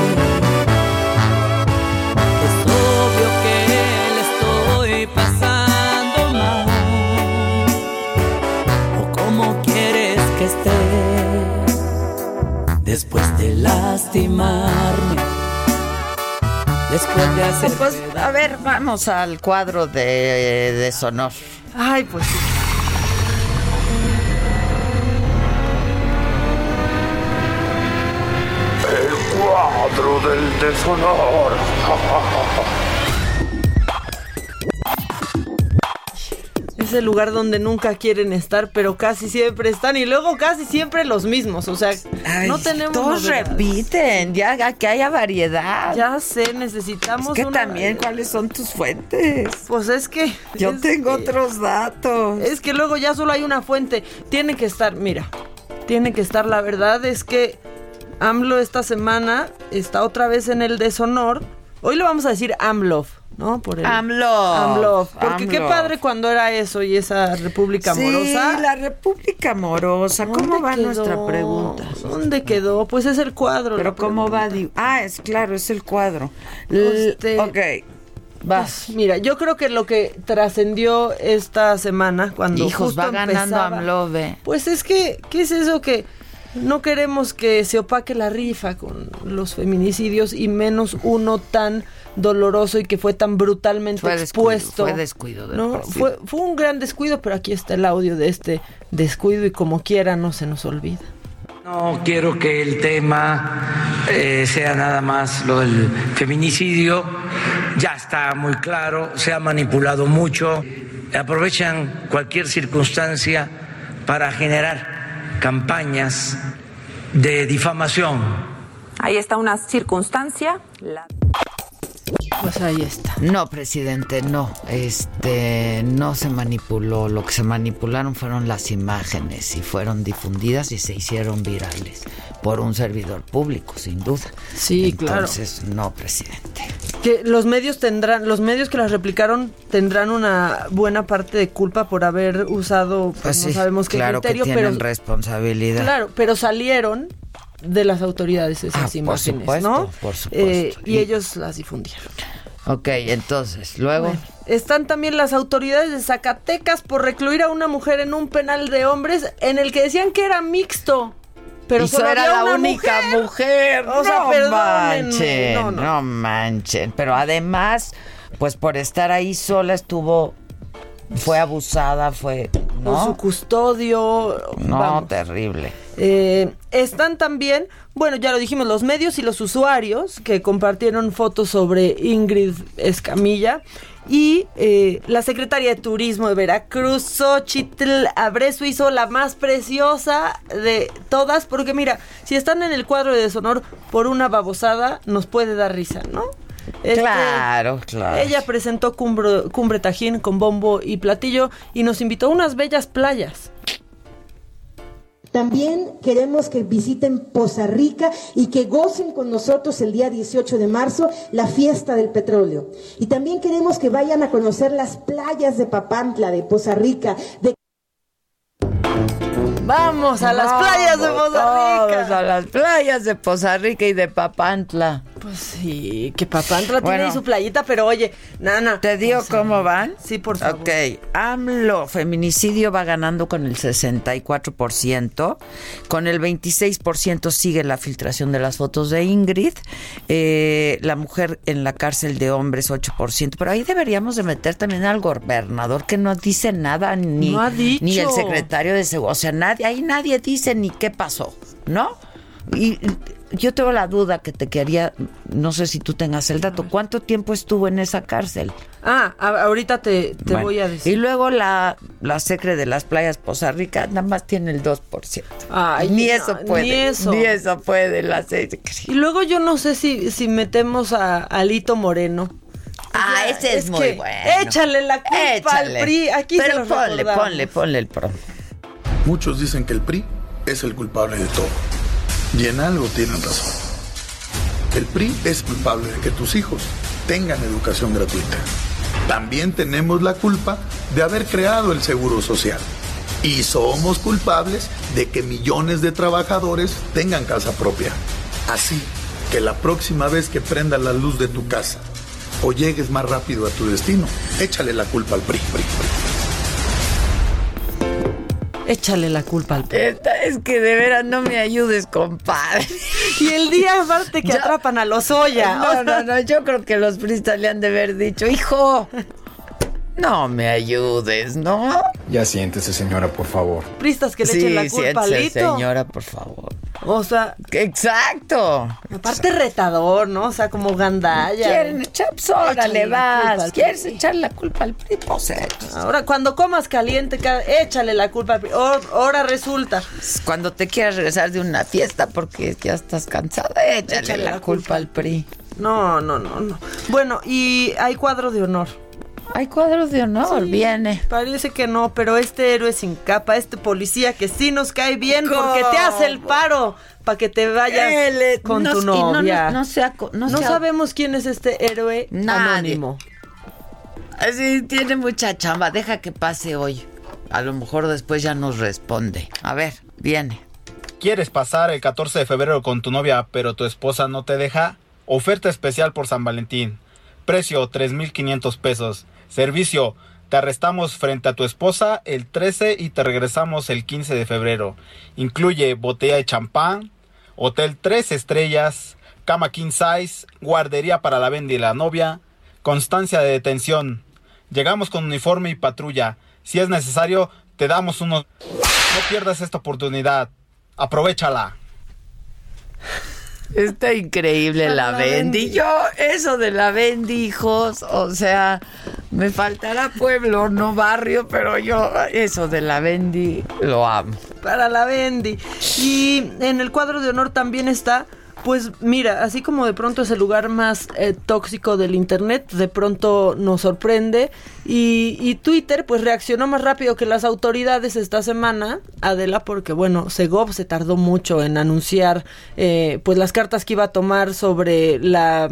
De lastimarme? Después de hacer. Pues, a ver, vamos al cuadro de deshonor. Ay, pues sí. El cuadro del deshonor. Es el lugar donde nunca quieren estar, pero casi siempre están. Y luego casi siempre los mismos. O sea, no tenemos. Todos novedades. repiten, ya que haya variedad. Ya sé, necesitamos. Es que una también, variedad. ¿cuáles son tus fuentes? Pues es que. Yo es tengo que- otros datos. Es que luego ya solo hay una fuente. Tiene que estar, mira, tiene que estar. La verdad es que AMLO esta semana está otra vez en el deshonor. Hoy le vamos a decir AMLOF, ¿no? Por el. Porque qué padre cuando era eso y esa república amorosa. Sí, la República Amorosa. ¿Cómo ¿Dónde va quedó? nuestra pregunta? ¿Dónde quedó? Pues es el cuadro. Pero ¿cómo va? Di- Ah, es claro, es el cuadro. Este- ok, vas. Pues, mira, yo creo que lo que trascendió esta semana cuando Hijos, justo va ganando empezaba- AMLO, ve. Pues es que, ¿qué es eso que no queremos que se opaque la rifa con los feminicidios y menos uno tan doloroso y que fue tan brutalmente Fue descuido, expuesto? fue descuido del ¿no? fue un gran descuido, pero aquí está el audio de este descuido y como quiera no se nos olvida. No quiero que el tema eh, sea nada más lo del feminicidio, ya está muy claro, se ha manipulado mucho, aprovechan cualquier circunstancia para generar campañas de difamación. Ahí está una circunstancia. la- Pues ahí está. No, presidente, no. Este, no se manipuló. Lo que se manipularon fueron las imágenes y fueron difundidas y se hicieron virales por un servidor público, sin duda. Sí, claro. Entonces, no, presidente. Que los medios tendrán, los medios que las replicaron tendrán una buena parte de culpa por haber usado, pues, Pues no sí, sabemos qué claro criterio, que tienen pero responsabilidad. claro, pero salieron de las autoridades esas Ah, por imágenes, supuesto, ¿no? por supuesto. Eh, y Y- ellos las difundieron. Ok, entonces, luego. Bueno, están también las autoridades de Zacatecas por recluir a una mujer en un penal de hombres en el que decían que era mixto. Pero y solo era había la una única mujer. O sea, no perdónenme, manchen, no, no, no. manchen. Pero además, pues por estar ahí sola estuvo, fue abusada, fue, Por su ¿no? custodio. No, vamos. terrible. Eh, están también, bueno, ya lo dijimos, los medios y los usuarios que compartieron fotos sobre Ingrid Escamilla y eh, la secretaria de Turismo de Veracruz, Xochitl Abreso, hizo la más preciosa de todas, porque mira, si están en el cuadro de deshonor por una babosada, nos puede dar risa, ¿no? Este, Claro, claro. Ella presentó Cumbre, Cumbre Tajín con bombo y platillo y nos invitó a unas bellas playas. También queremos que visiten Poza Rica y que gocen con nosotros el día 18 de marzo la fiesta del petróleo. Y también queremos que vayan a conocer las playas de Papantla, de Poza Rica, de Vamos a las Vamos playas de Poza Rica. todos a las playas de Poza Rica y de Papantla. Pues sí, que Papantla tiene Bueno. ahí su playita, pero oye, Nana. ¿Te digo o sea, cómo van? Sí, por favor. Ok, AMLO, feminicidio va ganando con el 64%, con el 26% sigue la filtración de las fotos de Ingrid, eh, la mujer en la cárcel de hombres 8%, pero ahí deberíamos de meter también al gobernador que no dice nada, ni, No ha dicho. ni el secretario de seguridad, o sea, nadie, ahí nadie dice ni qué pasó, ¿no? Y yo tengo la duda que te quería, no sé si tú tengas el dato, ¿cuánto tiempo estuvo en esa cárcel? Ah, ahorita te, te Bueno, voy a decir. Y luego la, la secre de las playas Poza Rica nada más tiene el 2%. Ay, ni no, eso puede. ni eso. Ni eso puede la secre. Y luego yo no sé si, si metemos a Alito Moreno. Ah, Ya, ese es, muy que bueno. Échale la culpa Échale. al PRI. Aquí se Pero los ponle, recordamos. ponle, ponle el pro. Muchos dicen que el PRI es el culpable de todo. Y en algo tienen razón. El PRI es culpable de que tus hijos tengan educación gratuita. También tenemos la culpa de haber creado el Seguro Social. Y somos culpables de que millones de trabajadores tengan casa propia. Así que la próxima vez que prenda la luz de tu casa o llegues más rápido a tu destino, échale la culpa al PRI. PRI, PRI. Échale la culpa al. Esta- es que de veras no me ayudes, compadre. Y el día aparte que Ya. atrapan a los Oya. No, no, no, yo creo que los pristas le han de haber dicho, hijo, no me ayudes, ¿no? Ya siéntese, señora, por favor. Pristas que le sí, echen la culpa siéntese, señora, por favor. O sea, Exacto. aparte retador, ¿no? O sea, como gandalla. Quieren echar, pues, órale, culpa vas. ¿Quieres echar la culpa al PRI? Pues, échale. Ahora, cuando comas caliente, ca- échale la culpa al PRI. Ahora- resulta. Cuando te quieras regresar de una fiesta porque ya estás cansada, échale, Échale la, la culpa al PRI. No, no, no, no. Bueno, y hay cuadro de honor. Hay cuadros de honor, Sí, viene. Parece que no, pero este héroe sin capa, este policía que sí nos cae bien porque te hace el paro para que te vayas con no- tu no- novia. no- no sea co- no No sea- sabemos quién es este héroe Nadie. anónimo. Sí, tiene mucha chamba. Deja que pase hoy. A lo mejor después ya nos responde. A ver, viene. ¿Quieres pasar el 14 de febrero con tu novia, pero tu esposa no te deja? Oferta especial por San Valentín. Precio 3.500 pesos. Servicio. Te arrestamos frente a tu esposa el 13 y te regresamos el 15 de febrero. Incluye botella de champán, hotel 3 estrellas, cama king size, guardería para la venda y la novia, constancia de detención. Llegamos con uniforme y patrulla. Si es necesario, te damos unos... No pierdas esta oportunidad. Aprovechala. Está increíble la la Bendy. Bendy. Yo, eso de la Bendy, hijos, o sea, me faltará pueblo, no barrio, pero yo, eso de la Bendy, lo amo. Para la Bendy. Y en el cuadro de honor también está, pues mira, así como de pronto es el lugar más eh, tóxico del Internet, de pronto nos sorprende. Y, y Twitter pues reaccionó más rápido que las autoridades esta semana, Adela, porque bueno, Segov se tardó mucho en anunciar eh, pues las cartas que iba a tomar sobre la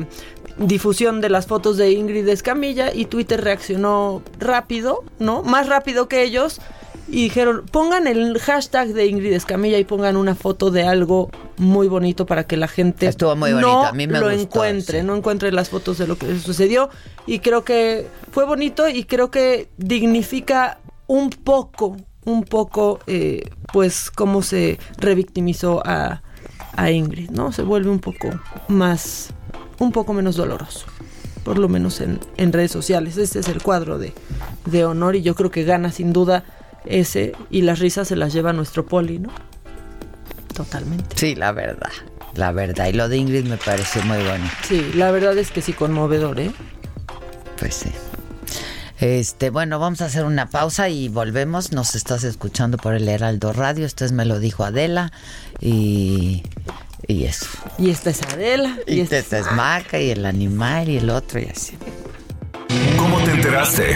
difusión de las fotos de Ingrid Escamilla y Twitter reaccionó rápido, ¿no? Más rápido que ellos y dijeron, pongan el hashtag de Ingrid Escamilla y pongan una foto de algo muy bonito para que la gente Estuvo muy bonito, no a mí me lo gustó, encuentre, sí. no encuentre las fotos de lo que sucedió y creo que fue bonito y creo que dignifica un poco un poco, eh, pues, cómo se revictimizó a, a Ingrid, ¿no? Se vuelve un poco más, un poco menos doloroso, por lo menos en, en redes sociales. Este es el cuadro de, de honor y yo creo que gana sin duda ese y las risas se las lleva nuestro poli, ¿no? Totalmente. Sí, la verdad. La verdad. Y lo de Ingrid me pareció muy bueno. Sí, la verdad es que sí, conmovedor, ¿eh? Pues sí. Este, bueno, vamos a hacer una pausa y volvemos. Nos estás escuchando por el Heraldo Radio. Esto es Me lo dijo Adela. Y, y eso. Y esta es Adela. Y, esta es Maca y el animal y el otro y así. ¿Cómo te enteraste?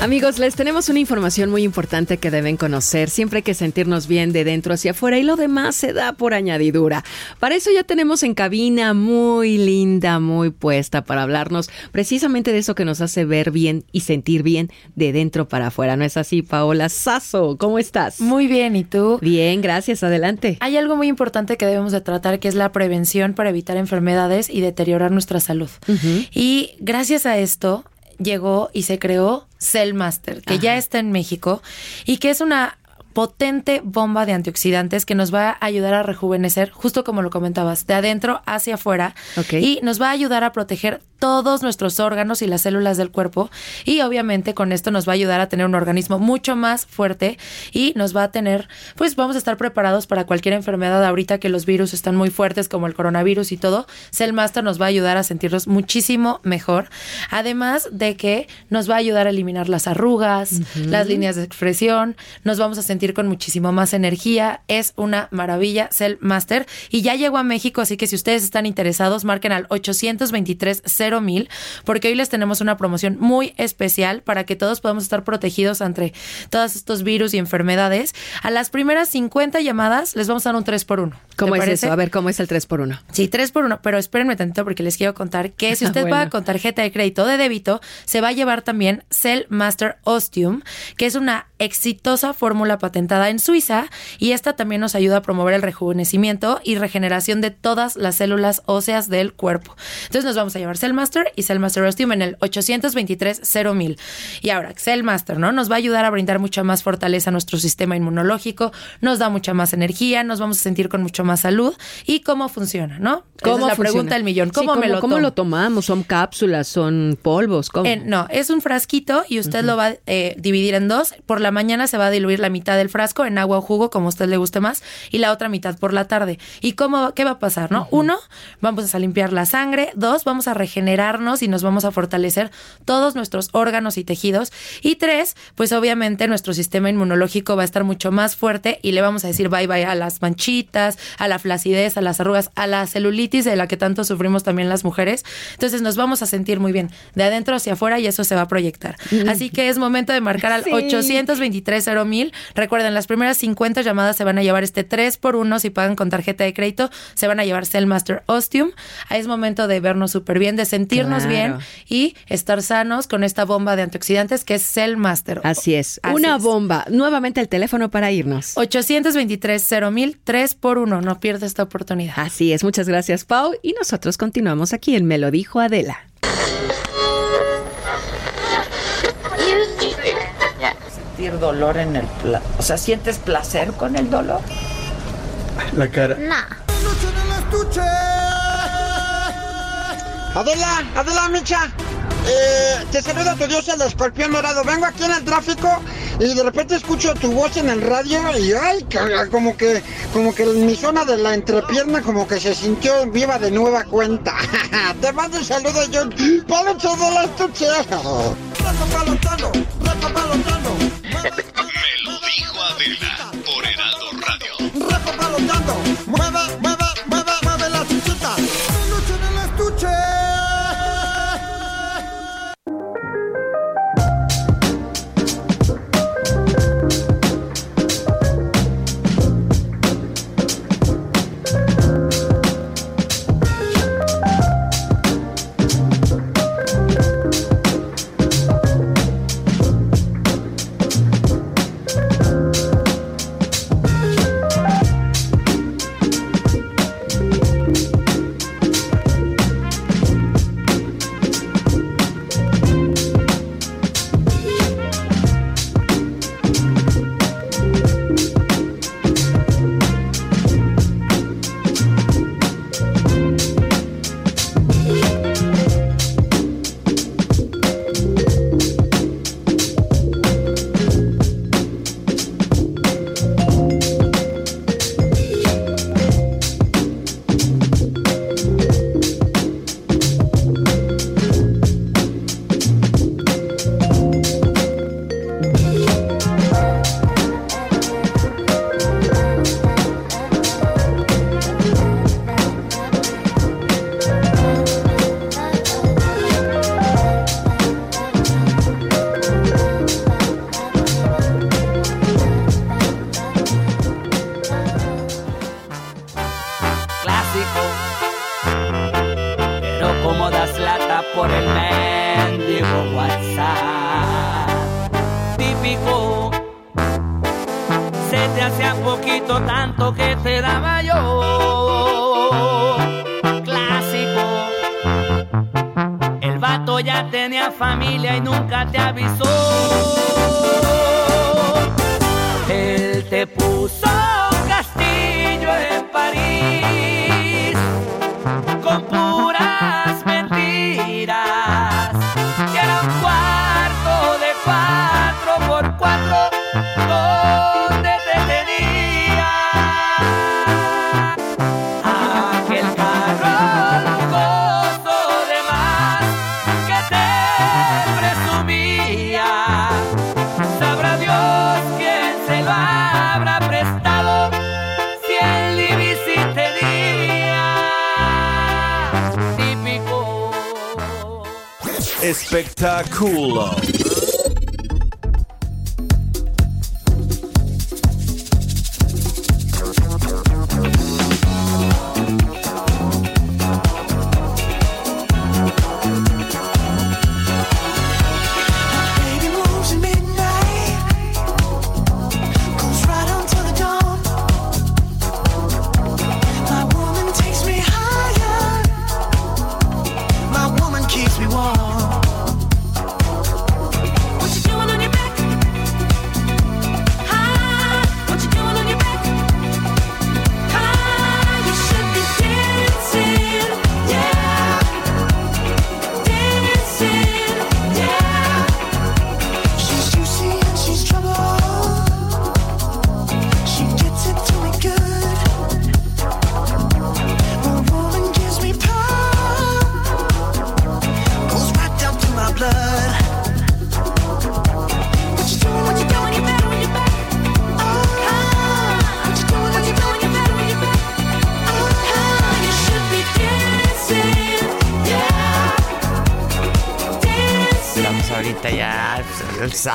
Amigos, les tenemos una información muy importante que deben conocer. Siempre hay que sentirnos bien de dentro hacia afuera y lo demás se da por añadidura. Para eso ya tenemos en cabina muy linda, muy puesta para hablarnos precisamente de eso que nos hace ver bien y sentir bien de dentro para afuera. ¿No es así, Paola Sasso? ¿Cómo estás? Muy bien, ¿y tú? Bien, gracias. Adelante. Hay algo muy importante que debemos de tratar que es la prevención para evitar enfermedades y deteriorar nuestra salud. Y gracias a esto llegó y se creó Cell Master, que ya está en México y que es una potente bomba de antioxidantes que nos va a ayudar a rejuvenecer, justo como lo comentabas, de adentro hacia afuera y nos va a ayudar a proteger todos nuestros órganos y las células del cuerpo y obviamente con esto nos va a ayudar a tener un organismo mucho más fuerte y nos va a tener, pues vamos a estar preparados para cualquier enfermedad. Ahorita que los virus están muy fuertes como el coronavirus y todo, Cell Master nos va a ayudar a sentirnos muchísimo mejor, además de que nos va a ayudar a eliminar las arrugas, las líneas de expresión, nos vamos a sentir con muchísimo más energía, es una maravilla Cell Master y ya llegó a México, así que si ustedes están interesados, marquen al 823 mil porque hoy les tenemos una promoción muy especial para que todos podamos estar protegidos entre todos estos virus y enfermedades. A las primeras 50 llamadas les vamos a dar un 3 por 1 ¿Cómo es eso? A ver, ¿cómo es el 3 por 1 Sí, 3 por 1, pero espérenme tantito porque les quiero contar que si usted Bueno. paga con tarjeta de crédito o de débito, se va a llevar también Cell Master Ostium, que es una exitosa fórmula patentada en Suiza y esta también nos ayuda a promover el rejuvenecimiento y regeneración de todas las células óseas del cuerpo. Entonces nos vamos a llevar Cell Master y Cell Master Ostium en el 823 mil. Y ahora, Cell Master, ¿no? Nos va a ayudar a brindar mucha más fortaleza a nuestro sistema inmunológico, nos da mucha más energía, nos vamos a sentir con mucho más salud y cómo funciona, ¿no? Esa es la funciona? pregunta del millón. ¿Cómo Sí, me lo ¿Cómo tomo? lo tomamos? ¿Son cápsulas? ¿Son polvos? ¿Cómo? En- no, es un frasquito y usted lo va a eh, dividir en dos. Por la mañana se va a diluir la mitad del frasco en agua o jugo, como a usted le guste más, y la otra mitad por la tarde. ¿Y cómo, qué va a pasar, no? Uno, vamos a limpiar la sangre. Dos, vamos a regenerarnos y nos vamos a fortalecer todos nuestros órganos y tejidos. Y tres, pues obviamente nuestro sistema inmunológico va a estar mucho más fuerte y le vamos a decir bye bye a las manchitas, a la flacidez, a las arrugas, a la celulitis de la que tanto sufrimos también las mujeres. Entonces nos vamos a sentir muy bien de adentro hacia afuera y eso se va a proyectar. Así que es momento de marcar al Sí. 823 mil. Recuerden, las primeras 50 llamadas se van a llevar este 3 por 1 si pagan con tarjeta de crédito, se van a llevar Cell Master Ostium. Ahí es momento de vernos súper bien, de sentirnos Claro. bien y estar sanos con esta bomba de antioxidantes que es Cell Master. Así es. Una bomba. Nuevamente el teléfono para irnos. 823 mil 3 por 1 No pierda esta oportunidad. Así es. Muchas gracias, Pau. Y nosotros continuamos aquí en Me lo dijo Adela. Sentir dolor en el pla- O sea, ¿sientes placer con el dolor? La cara. Adela, Adela Micha, eh, te saluda tu dios el escorpión dorado. Vengo aquí en el tráfico y de repente escucho tu voz en el radio y ay, como que, como que mi zona de la entrepierna como que se sintió viva de nueva cuenta. te mando un saludo yo, Palocho de la estuche.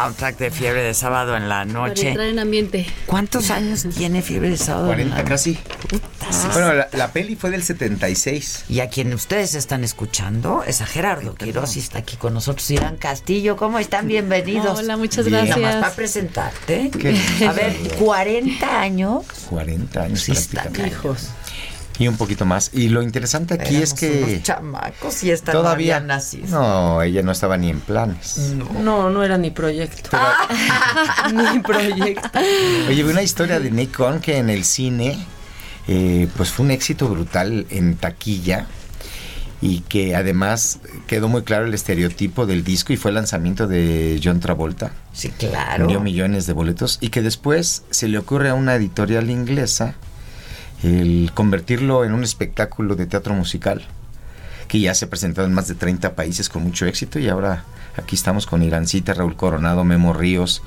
Soundtrack de Fiebre de Sábado en la Para noche. entrar en ambiente. ¿Cuántos años tiene Fiebre de Sábado? en 40 la casi. sí. Bueno, la, la peli fue del 76. Y a quien ustedes están escuchando es a Gerardo Quiroz y está aquí con nosotros. Irán Castillo, ¿cómo están? Bienvenidos. Hola, muchas Bien. gracias. Nada más para presentarte. Qué A ver, 40 años. 40 años Sí hijos. Y un poquito más. Y lo interesante aquí es que unos chamacos y esta todavía no nacido. No, ella no estaba ni en planes. No, no era ni proyecto. ni proyecto. Oye, vi una historia de Nick Cohn que en el cine eh, pues fue un éxito brutal en taquilla y que además quedó muy claro el estereotipo del disco y fue el lanzamiento de John Travolta. Sí, claro. Vendió millones de boletos y que después se le ocurre a una editorial inglesa el convertirlo en un espectáculo de teatro musical que ya se ha presentado en más de 30 países con mucho éxito y ahora aquí estamos con Irancita, Raúl Coronado, Memo Ríos,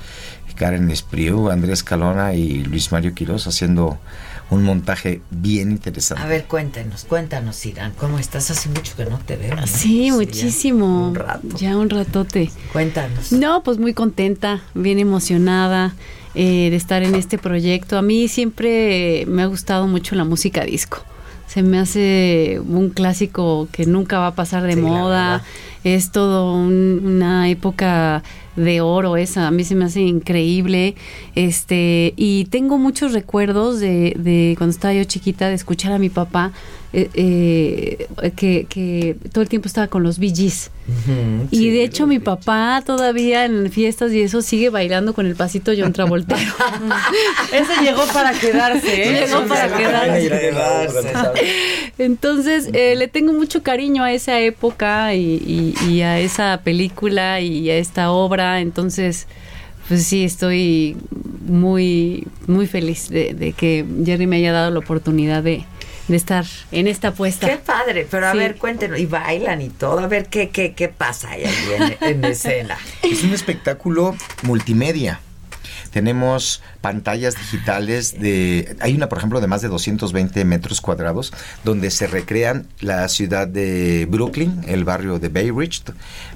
Karen Espriu, Andrés Calona y Luis Mario Quiroz haciendo un montaje bien interesante. A ver, cuéntenos, cuéntanos, Irán, ¿cómo estás? Hace mucho que no te veo. ¿no? Sí, ya muchísimo. un rato. Ya un ratote. Cuéntanos. No, pues muy contenta, bien emocionada eh, de estar en este proyecto. A mí siempre me ha gustado mucho la música disco. Se me hace un clásico que nunca va a pasar de Sí, moda. Es todo un- una época de oro esa. A mí se me hace increíble. Este, y tengo muchos recuerdos de, de cuando estaba yo chiquita de escuchar a mi papá eh, eh, que, que todo el tiempo estaba con los Gees. Y de hecho mi papá todavía en fiestas y eso sigue bailando con el pasito John Travoltero. Ese llegó para quedarse, ¿eh? Llegó para quedarse. Entonces eh, le tengo mucho cariño a esa época y, y- y a esa película y a esta obra. Entonces, pues sí, estoy muy, muy feliz de, de que Jerry me haya dado la oportunidad de, de estar en esta apuesta. Qué padre, pero a Sí. ver, cuéntenos, y bailan y todo, a ver qué, qué, qué pasa ahí en, en escena. Es un espectáculo multimedia. Tenemos pantallas digitales de... Hay una, por ejemplo, de más de 220 metros cuadrados, donde se recrean la ciudad de Brooklyn, el barrio de Bay Ridge,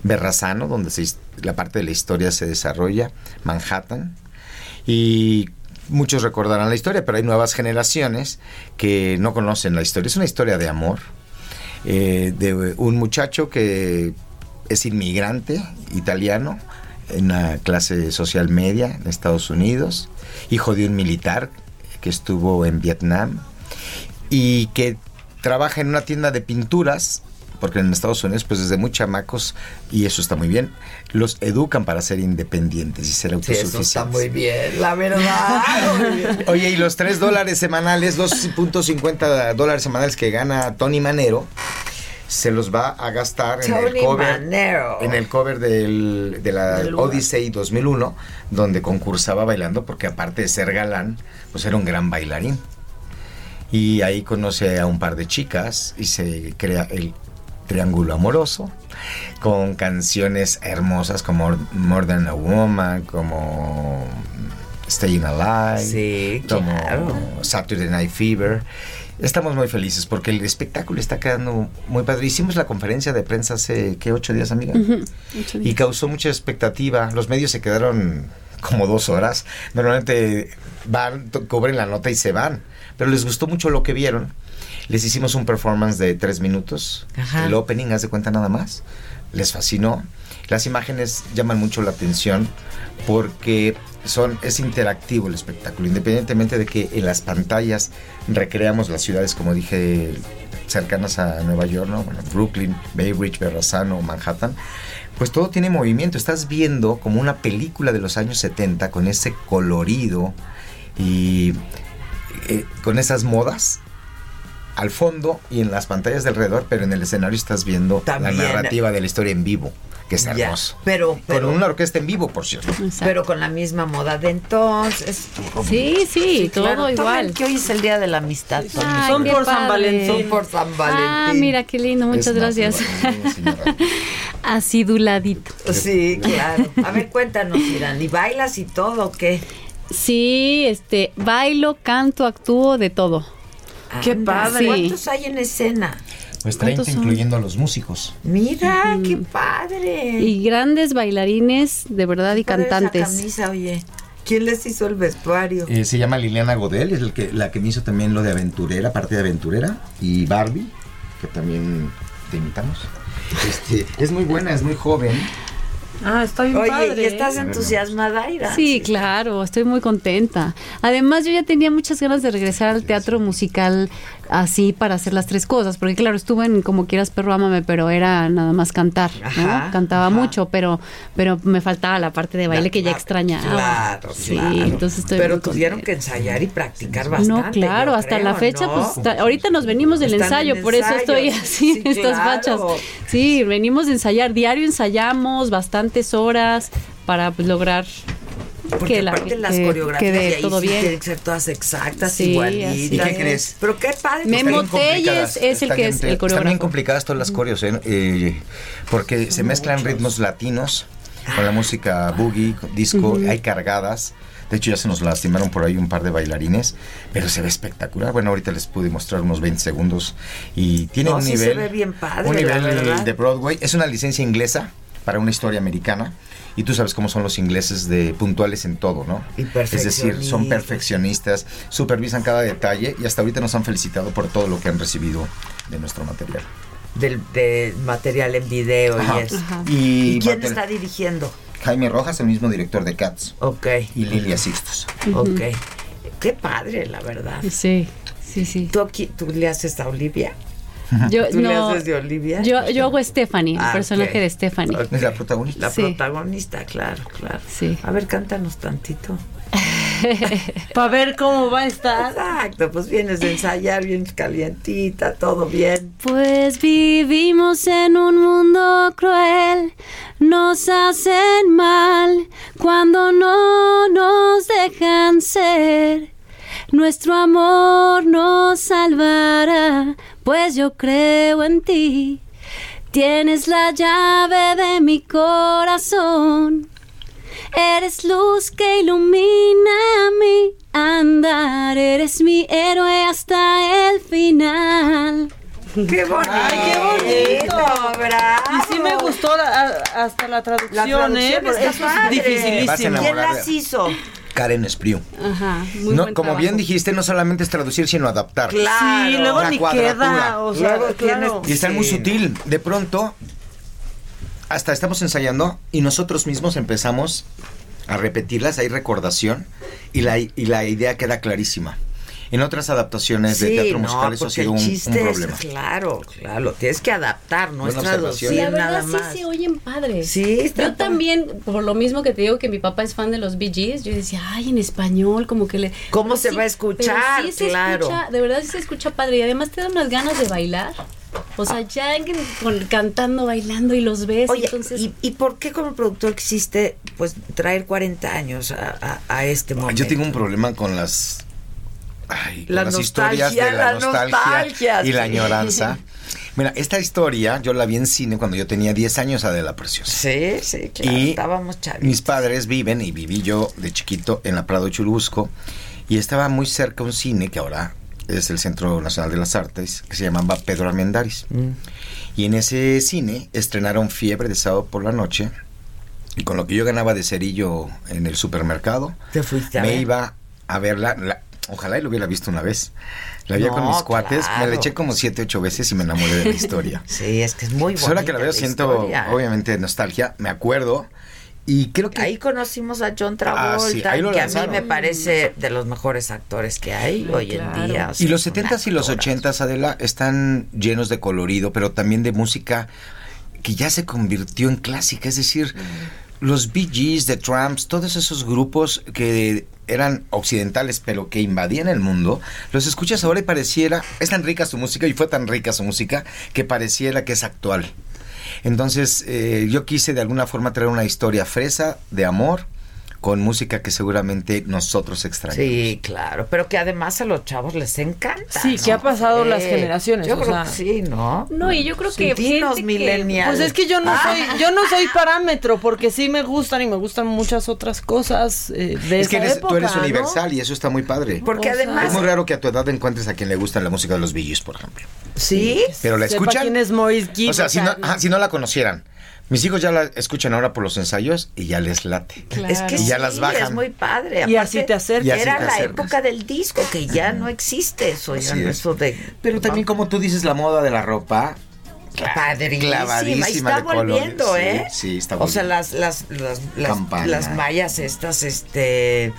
Berrazano, donde se la parte de la historia se desarrolla, Manhattan. Y muchos recordarán la historia, pero hay nuevas generaciones que no conocen la historia. Es una historia de amor, eh, de un muchacho que es inmigrante italiano en una clase social media en Estados Unidos, hijo de un militar que estuvo en Vietnam y que trabaja en una tienda de pinturas porque en Estados Unidos, pues desde muy chamacos, y eso está muy bien, los educan para ser independientes y ser Sí, autosuficientes. eso está muy bien, la verdad. Muy bien. Oye, y los 3 dólares semanales, 2.50 dólares semanales que gana Tony Manero, se los va a gastar en el Tony cover, Manero. en el cover del, de la Del. Odyssey 2001, donde concursaba bailando, porque aparte de ser galán, pues era un gran bailarín. Y ahí conoce a un par de chicas y se crea el triángulo amoroso con canciones hermosas como More Than a Woman, como Staying Alive, Sí, como claro. Saturday Night Fever. Estamos muy felices porque el espectáculo está quedando muy padre. Hicimos la conferencia de prensa hace, ¿qué? ¿Ocho días, amiga? Ocho Y causó mucha expectativa. Los medios se quedaron como dos horas. Normalmente van, cubren la nota y se van. Pero les gustó mucho lo que vieron. Les hicimos un performance de tres minutos. Ajá. El opening, haz de cuenta nada más. Les fascinó. Las imágenes llaman mucho la atención porque son, es interactivo el espectáculo. Independientemente de que en las pantallas recreamos las ciudades, como dije, cercanas a Nueva York, ¿no? Bueno, Brooklyn, Bay Ridge, Verrazano, Manhattan. Pues todo tiene movimiento. Estás viendo como una película de los años 70 con ese colorido y eh, con esas modas al fondo y en las pantallas de alrededor, pero en el escenario estás viendo También. la narrativa de la historia en vivo, que es Ya, hermoso. pero- pero- con una orquesta en vivo, por cierto. Pero con la misma moda de entonces. Sí, sí, todo claro. igual. Que hoy es el día de la amistad. Ay, Son por San. Valentín. Son por San Valentín. Ah, mira, qué lindo, muchas Es gracias. Aciduladito. Sí, claro. A ver, cuéntanos, Irán. ¿Y bailas y todo o qué? Sí, este, bailo, canto, actúo, de todo. Qué padre. ¿Cuántos hay en escena? Pues 30 ¿Cuántos son? incluyendo a los músicos. Mira, qué padre. Y grandes bailarines, de verdad, y esa cantantes. camisa, oye. ¿Quién les hizo el vestuario? Eh, se llama Liliana Godel, es el que, la que me hizo también lo de aventurera, parte de aventurera. Y Barbie, que también te invitamos. Este, es muy buena, es muy joven. Ah, está bien Oye, padre. ¿y estás entusiasmada, Ira? Sí, claro, estoy muy contenta. Además, yo ya tenía muchas ganas de regresar al teatro musical así para hacer las tres cosas, porque claro, estuve en Como quieras perro ámame, pero era nada más cantar, ¿no? Ajá, Cantaba mucho, pero pero me faltaba la parte de baile que ya extrañaba. Claro, Sí, claro. entonces estoy Pero tuvieron que ensayar y practicar bastante. No, claro, hasta creo, la fecha, ¿no? pues ahorita nos venimos del ensayo, en por eso estoy así, Sí, estas claro. fachas. Sí, venimos de ensayar, diario ensayamos bastantes horas para pues, lograr Porque que la aparte las que coreografías quede de ahí todo sí bien. tienen que ser todas exactas, Sí, igualitas. ¿Y qué es. crees? Pero qué padre. Memo Está bien Telles complicadas. es el que es el Están bien coreógrafo. complicadas todas las coreos, ¿eh? Eh, porque se mezclan ritmos latinos con la música boogie, disco, hay cargadas. De hecho, ya se nos lastimaron por ahí un par de bailarines, pero se ve espectacular. Bueno, ahorita les pude mostrar unos 20 segundos y tiene No, un sí nivel, se ve bien padre, un la nivel de Broadway. Es una licencia inglesa para una historia americana. Y tú sabes cómo son los ingleses de puntuales en todo, ¿no? Y Es decir, son perfeccionistas. supervisan cada detalle y hasta ahorita nos han felicitado por todo lo que han recibido de nuestro material. Del, de material en video Ajá. y eso. Ajá. Y ¿Y quién está dirigiendo? Jaime Rojas, el mismo director de Cats. Ok. Y Lilia Sixtos. Ok. Qué padre, la verdad. Sí, sí, sí. ¿Tú, aquí, tú le haces a Olivia? Yo, ¿Tú le no, haces de Olivia? Yo, yo hago Stephanie, el Ah, personaje de Stephanie. Es la protagonista. La Sí. protagonista, claro, claro. Sí. A ver, cántanos tantito. Para ver cómo va a estar. Exacto, pues vienes de ensayar bien calientita, todo bien. Pues vivimos en un mundo cruel, nos hacen mal cuando no nos dejan ser. Nuestro amor nos salvará, pues yo creo en ti. Tienes la llave de mi corazón. Eres luz que ilumina mi andar. Eres mi héroe hasta el final. ¡Qué bonito! ¡Ay, qué bonito! ¡Bravo! Y sí me gustó la- hasta la La traducción, ¿eh? Porque es padre. Dificilísimo. ¿Quién las hizo? Karen Espriu. Ajá, muy No, buen como trabajo. bien dijiste, no solamente es traducir, sino adaptar. Claro. Sí, luego ni cuadratura. queda. O sea, claro. Y está muy sutil. De pronto, hasta estamos ensayando y nosotros mismos empezamos a repetirlas, hay recordación y la, y la idea queda clarísima. En otras adaptaciones de Sí, teatro no, musical eso ha sido un, un chiste es- problema. claro, claro, lo tienes que adaptar, no es traducir la verdad nada sí más. se oyen padres. Sí, está Yo también, por lo mismo que te digo que mi papá es fan de los Bee Gees, yo decía, ay, en español, como que le... ¿Cómo se va a escuchar? pero sí se Claro. escucha, de verdad sí se escucha padre y además te dan unas ganas de bailar. O sea, ya en- con- cantando, bailando y los ves, Oye, entonces... ¿y, y por qué como productor quisiste pues traer 40 años a, a- a este momento? Yo tengo un problema con las, ay, La las nostalgia, historias de la, la nostalgia, nostalgia, y la añoranza. Mira, esta historia yo la vi en cine cuando yo tenía 10 años, Adela Preciosa. Sí, sí, claro, Y estábamos chavitos. mis padres viven y viví yo de chiquito en la Prado Churubusco y estaba muy cerca un cine que ahora es el Centro Nacional de las Artes que se llamaba Pedro Armendáriz. Mm. Y en ese cine estrenaron Fiebre de sábado por la noche y con lo que yo ganaba de cerillo en el supermercado, Te fuiste a me ver. iba a verla. la- ojalá y lo hubiera visto una vez. La vi No, con mis cuates, me la eché como siete, ocho veces y me enamoré de la historia. Sí, es que es muy Pues ahora que la veo siento historia. obviamente nostalgia, me acuerdo y creo que Ahí conocimos a John Ah, Travolta, sí, lo que a mí me parece de los mejores actores que hay hoy en día. o sea, Y los es un 70s y los actorazo. 80s, Adela, están llenos de colorido, pero también de música que ya se convirtió en clásica. Es decir, los Bee Gees, The Tramps, todos esos grupos que eran occidentales, pero que invadían el mundo, los escuchas ahora y pareciera, es tan rica su música y fue tan rica su música que pareciera que es actual. Entonces, eh, yo quise de alguna forma traer una historia fresa de amor con música que seguramente nosotros extrañamos. Sí, claro, pero que además a los chavos les encanta. Sí, ¿no? que ha pasado las Eh, generaciones, Yo o creo sea. que sí, ¿no? No, y yo creo que Dinos, que- millennials. Pues es que yo no Ah. soy, yo no soy parámetro, porque sí me gustan y me gustan muchas otras cosas eh, de Es que esa eres, época, tú eres ¿no? universal y eso está muy padre. Porque O sea- además... Es muy raro que a tu edad encuentres a quien le gusta la música de los Gees, por ejemplo. ¿Sí? Pero la escuchan. quién es Maurice Gibb, o sea, si, no, ajá, si no la conocieran. Mis hijos ya la escuchan ahora por los ensayos y ya les late. Es que y ya sí, las bajan. es muy padre. Y así te acercas. Era te la época del disco, que ya no existe eso. ya no es. eso de... Pero también como tú dices, la moda de la ropa. Padrísima, Clavadísima y está de volviendo, ¿eh? sí, está O sea, volviendo. las, las, las, las, las mallas estas, este...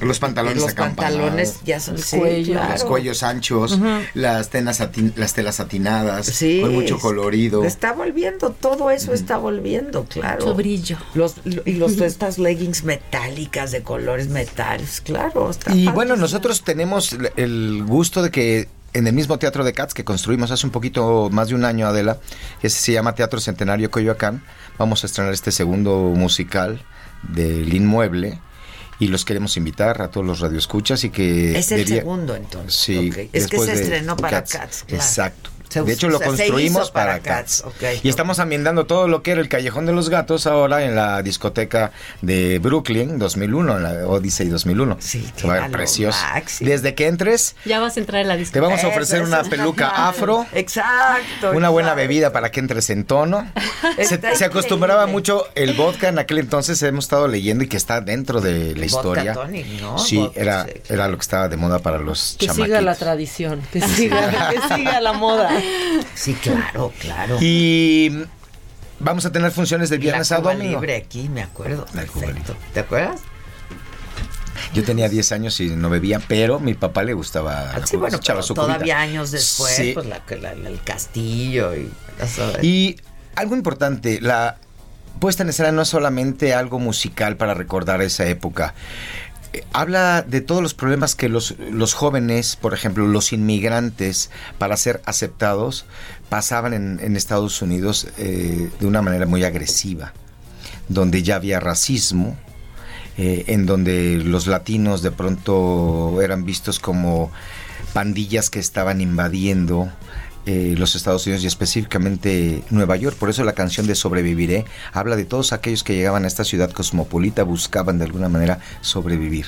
Los pantalones Los pantalones ya son... Sí, cuello. claro. Los cuellos anchos, las, tenas las telas satinadas, Sí. con mucho colorido. Está volviendo, todo eso está volviendo, claro. Mucho brillo. Los, y los, estas leggings metálicas de colores metales, claro. está Y bueno, nosotros tenemos el- el gusto de que en el mismo Teatro de Cats que construimos hace un poquito más de un año, Adela, que se llama Teatro Centenario Coyoacán, vamos a estrenar este segundo musical del inmueble y los queremos invitar a todos los radioescuchas y que... Es el debía- segundo, entonces. Sí. Es que se de estrenó para Cats, claro. Exacto. Se- de hecho, lo se construimos para para, Cats. Cats, ok. Y estamos ambientando todo lo que era el Callejón de los Gatos ahora en la discoteca de Brooklyn 2001, en la Odyssey 2001. Sí, Se va a ver precioso. Desde que entres, Ya vas a entrar en la te discoteca. vamos a ofrecer Eso, una eso. peluca afro. Exacto. Una buena exacto. bebida para que entres en tono. Se, acostumbraba mucho el vodka en aquel entonces, hemos estado leyendo y que está dentro de la Vodka historia. tonic, ¿no? Sí, Vodka, era, sí. era lo que estaba de moda para los Que siga la tradición, que siga, que siga la moda. Sí, claro, claro. Y vamos a tener funciones de viernes la a Cuba domingo. libre aquí, me acuerdo. La Perfecto. ¿Te acuerdas? Yo tenía 10 años y no bebía, pero mi papá le gustaba. Ah, Sí, bueno, pero todavía años después, Sí. pues la, la- la- el castillo y... Y algo importante, la puesta en escena no es solamente algo musical para recordar esa época. Habla de todos los problemas que los, los jóvenes, por ejemplo, los inmigrantes, para ser aceptados, pasaban en, en Estados Unidos eh, de una manera muy agresiva, donde ya había racismo, eh, en donde los latinos de pronto eran vistos como pandillas que estaban invadiendo eh, los Estados Unidos y específicamente Nueva York. Por eso la canción de Sobreviviré habla de todos aquellos que llegaban a esta ciudad cosmopolita, buscaban de alguna manera sobrevivir.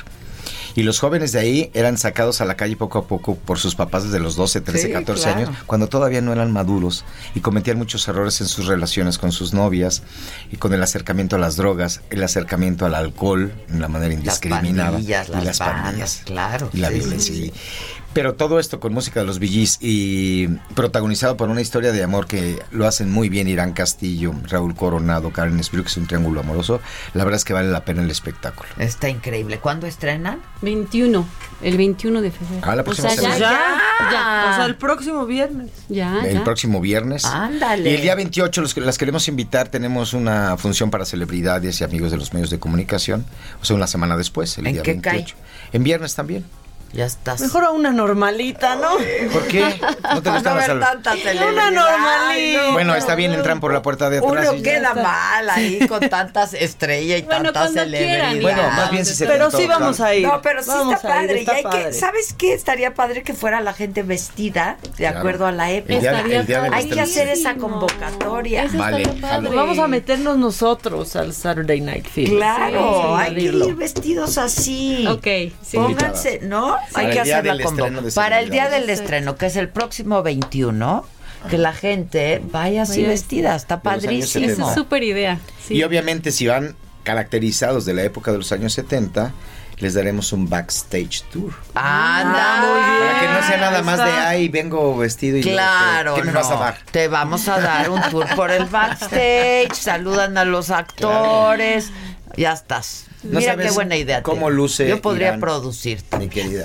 Y los jóvenes de ahí eran sacados a la calle poco a poco por sus papás desde los 12, 13, Sí, 14 claro. años, cuando todavía no eran maduros y cometían muchos errores en sus relaciones con sus novias y con el acercamiento a las drogas, el acercamiento al alcohol de una manera indiscriminada. pandillas, y las las bandas, pandillas. claro. Y la Sí, violencia. sí, Pero todo esto con música de los VGs y protagonizado por una historia de amor que lo hacen muy bien Irán Castillo, Raúl Coronado, Karen Espiro, que es un triángulo amoroso. La verdad es que vale la pena el espectáculo. Está increíble. ¿Cuándo estrenan? 21, el 21 de febrero. Ah, la o próxima sea, ya, semana. ya, Ya, o sea, el próximo viernes. ya, el ya. próximo viernes. Ándale. Y el día 28 los que las queremos invitar. Tenemos una función para celebridades y amigos de los medios de comunicación. O sea, una semana después, el ¿En día qué 28. En viernes también. Ya estás. Mejor a una normalita, ¿no? ¿Por qué? ¿No te No gustaba ver Sal- tanta celebridad. Una normalita. Bueno, está bien, entran por la puerta de atrás. Uno queda mal ahí con tantas estrellas y Bueno, tantas celebridades. Bueno, más bien si se Pero sí vamos a ir. No, pero sí Vamos está ir, padre. está y hay padre. que, ¿sabes qué? Estaría padre que fuera la gente vestida de Claro. acuerdo a la época. El día- hay que hacer esa convocatoria. Eso Vale, padre. Vamos a meternos nosotros al Saturday Night Fever. Claro, Sí, hay que ir vestidos así. Ok, sí. Pónganse, ¿no? Hay que el día hacer la del estreno convocatoria. de Para el día del estreno, que es el próximo 21, que la gente vaya así Vaya vestida. Está padrísimo. Esa es súper idea. sí. Y obviamente si van caracterizados de la época de los años 70, les daremos un backstage tour. Anda, muy bien. Para que no sea nada más de, ay, vengo vestido y Claro, ¿qué me no. vas a dar? Te vamos a dar un tour por el backstage, saludan a los actores, ya estás. No Mira qué buena idea. cómo luce Yo podría Irán. producirte. Mi querida.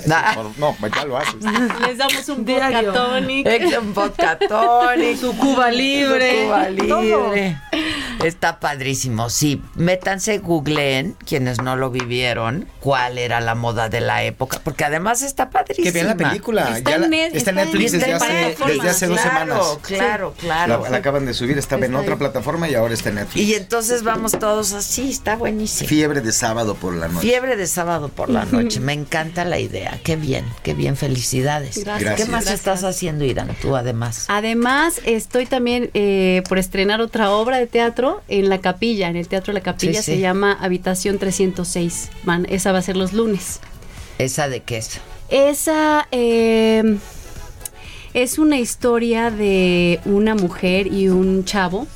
No, ya lo haces. Les damos un vodka tonic. Un vodka tonic, Su Cuba libre. su Cuba todo. libre. Está padrísimo. Sí, métanse, googleen, quienes no lo vivieron, cuál era la moda de la época, porque además está padrísima. Que vean la película. Está ya en la- está en está en Netflix desde Está en hace, plataformas. desde hace dos claro, semanas. Claro, claro. La, la acaban de subir, estaba en Está otra ahí. plataforma y ahora está en Netflix. Y entonces vamos todos así, está buenísimo. Fiebre de sábado por la noche. Fiebre de sábado por la noche. Me encanta la idea. Qué bien, qué bien. Felicidades. Gracias. ¿Qué más Gracias. estás haciendo, Irán? Tú además. Además, estoy también eh, por estrenar otra obra de teatro en la capilla, en el Teatro de la Capilla, Sí, sí. se llama Habitación 306. Van, esa va a ser los lunes. ¿Esa de qué es? Esa eh, es una historia de una mujer y un chavo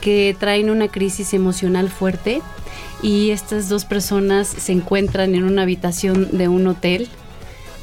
que traen una crisis emocional fuerte y estas dos personas se encuentran en una habitación de un hotel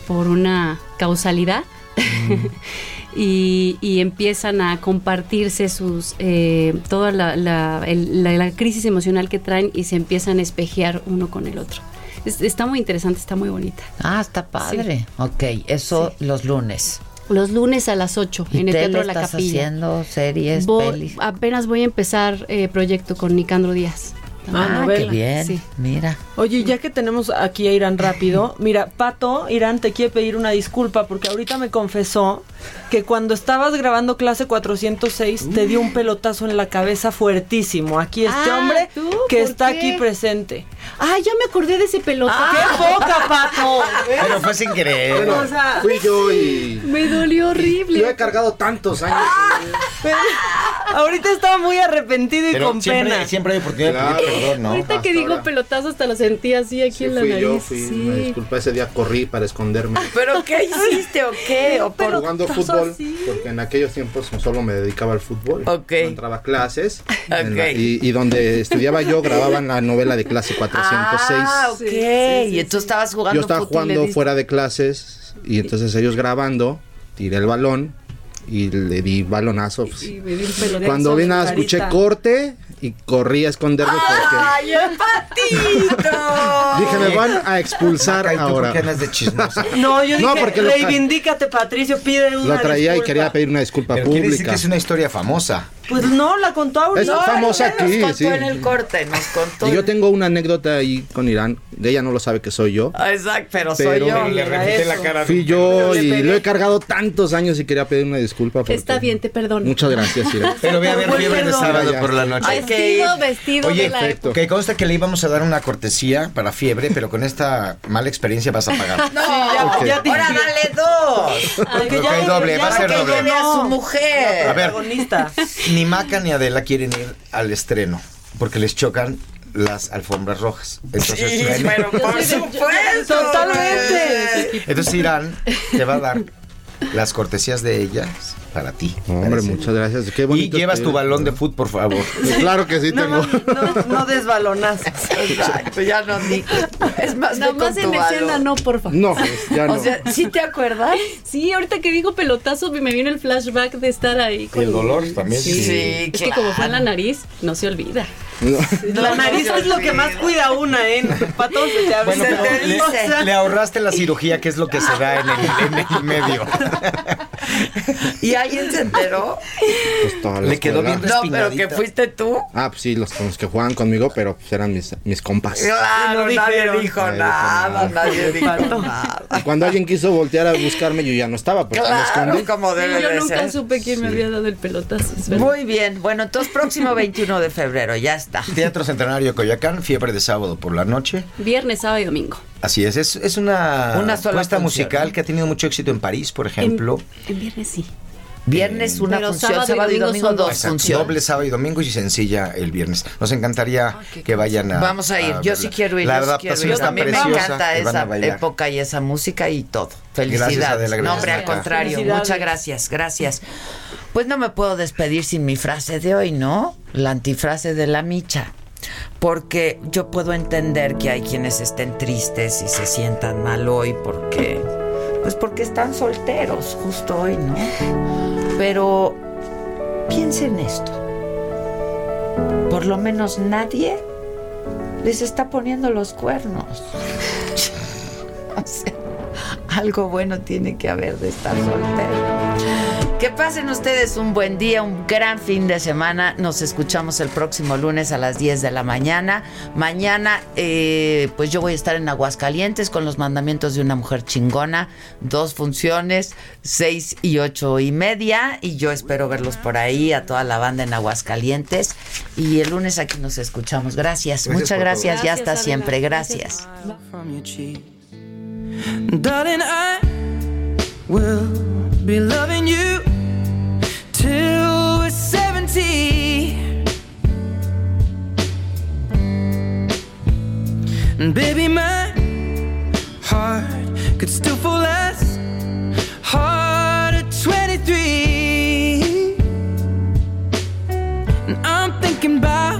por una causalidad y, y empiezan a compartirse sus eh, toda la, la- el- la- la crisis emocional que traen y se empiezan a espejear uno con el otro. Es- está muy interesante, está muy bonita. Ah, está padre. Ok, eso los lunes. Los lunes a las 8 ¿Y en el Teatro de la estás Capilla. haciendo series, Voy- pelis? apenas voy a empezar eh, proyecto con Nicandro Díaz. Ah, novela. qué bien. Sí. Mira. Oye, ya que tenemos aquí a Irán rápido, mira, Pato, Irán te quiere pedir una disculpa porque ahorita me confesó que cuando estabas grabando clase 406 te dio un pelotazo en la cabeza fuertísimo. Aquí este Ah, hombre ¿tú? que ¿Por está qué? aquí presente. Ah, ya me acordé de ese pelota. ¡Qué poca, Pato! Pero fue sin querer. Bueno, o sea, Fui yo y. Me dolió horrible. Yo he cargado tantos años. ahorita estaba muy arrepentido y Pero con siempre, pena. siempre hay oportunidad de pedir perdón, ¿no? Ahorita que digo ahora. pelotazo hasta lo sentí así aquí Sí, en la fui nariz. yo, fui. Sí. disculpa, ese día corrí para esconderme. ¿Pero qué hiciste o qué? ¿O por- jugando fútbol, así? porque en aquellos tiempos solo me dedicaba al fútbol. Ok. No entraba a clases. en Ok. la- y, y donde estudiaba yo, grababan la novela de clase 406. Ah, ok. Sí, sí, y tú estabas jugando yo estaba y jugando fuera de clases y entonces ellos grabando, tiré el balón y le di balonazo. pues. Y me di un pelotazo. Cuando vi nada, escuché corte y corrí a esconderme porque ¡Ay, el patito! dije, me van a expulsar Maca, ¿y tú por ahora. qué de chismosa? No, yo No, dije, porque lo tra- reivindícate, Patricio, pide una Lo traía y disculpa. quería pedir una disculpa Pero quiere decir pública. que es una historia famosa. Pues no, la contó ahorita. Es No, famosa ya nos aquí, contó sí. en el corte, nos contó. Y yo tengo una anécdota ahí con Irán. De ella no lo sabe que soy yo. Ah, Exacto, pero, Pero- soy yo. Le repite la cara. Fui yo y lo he cargado tantos años y quería pedir una disculpa. porque- Está bien, te perdono. Muchas gracias, Irán. Pero ve a ver fiebre de sábado por la noche. Vestido, vestido Oye, de la perfecto. que consta que le íbamos a dar una cortesía para fiebre, pero con esta mala experiencia vas a pagar. No, Ok. ya te- ahora dale dos. Porque Ok, ya- doble, ya va a ser doble. a su mujer. A ver. Ni Maca ni Adela quieren ir al estreno porque les chocan las alfombras rojas. Entonces, Sí, bueno, pero por supuesto. Totalmente. entonces Irán te va a dar las cortesías de ellas para ti. Hombre, muchas gracias. Qué Y llevas tu balón de fútbol, por favor. Claro que sí tengo. No, no. Exacto, ya no di. Es más, Nada con más en escena, no, por favor. No, pues, ya no. O sea, ¿sí te acuerdas? Sí, ahorita que dijo pelotazo me vino el flashback de estar ahí. Y el dolor también. Sí, Sí, es que como fue en la nariz, no se olvida. La nariz es lo que más cuida una, ¿eh? Para todos se te. Bueno, pero Se te le, le ahorraste la cirugía, que es lo que se da en el, en el medio. ¿Y alguien se enteró? Pues toda la Le quedó bien No, pero que fuiste tú. Ah, pues sí, los, que juegan conmigo, pero pues eran mis, mis compas. Claro, no nadie dijo Nadie nada, nada. nadie dijo Faltó. nada. Y Cuando alguien quiso voltear a buscarme, yo ya no estaba, porque me Claro, escondí. como Sí, debe yo de nunca ser. supe quién me había dado el pelotazo. Muy bien, bueno, entonces próximo 21 de febrero, ya está. Teatro Centenario de Coyoacán, fiebre de sábado por la noche. Viernes, sábado y domingo. Así es, es, es una, Una sola puesta función, musical ¿no? que ha tenido mucho éxito en París, por ejemplo. En viernes sí. Viernes una Pero función, sábado y sábado y domingo dos funciones. Doble sábado y domingo y sencilla el viernes. Nos encantaría que vayan a. Vamos a ir, a yo sí quiero ir, La yo sí quiero adaptación ir. está A mí me preciosa. encanta esa época y esa música y todo. Felicidades. No, hombre, al contrario, muchas gracias, gracias. Pues no me puedo despedir sin mi frase de hoy, ¿no? La antifrase de la micha. Porque yo puedo entender que hay quienes estén tristes y se sientan mal hoy porque pues porque están solteros justo hoy, ¿no? Pero piensen esto. Por lo menos nadie les está poniendo los cuernos. O sea, algo bueno tiene que haber de estar soltero. Que pasen ustedes un buen día, un gran fin de semana. Nos escuchamos el próximo lunes a las 10 de la mañana. Mañana, eh, pues yo voy a estar en Aguascalientes con los mandamientos de una mujer chingona. Dos funciones, seis y ocho y media. Y yo espero verlos por ahí, a toda la banda en Aguascalientes. Y el lunes aquí nos escuchamos. Gracias, Gracias muchas gracias. Ya Gracias, hasta Adela. siempre. Gracias. gracias. from your cheek. Darling, I will be loving you till we're 70. And baby, my heart could still fall as hard at 23. And I'm thinking about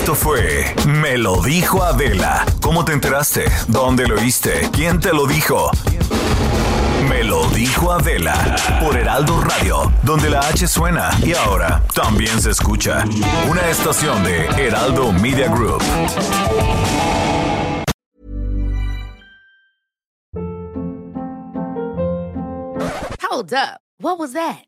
Esto fue Me lo dijo Adela. ¿Cómo te enteraste? ¿Dónde lo oíste? ¿Quién te lo dijo? Me lo dijo Adela por Heraldo Radio, donde la H suena y ahora también se escucha. Una estación de Heraldo Media Group. Hold up. What was that?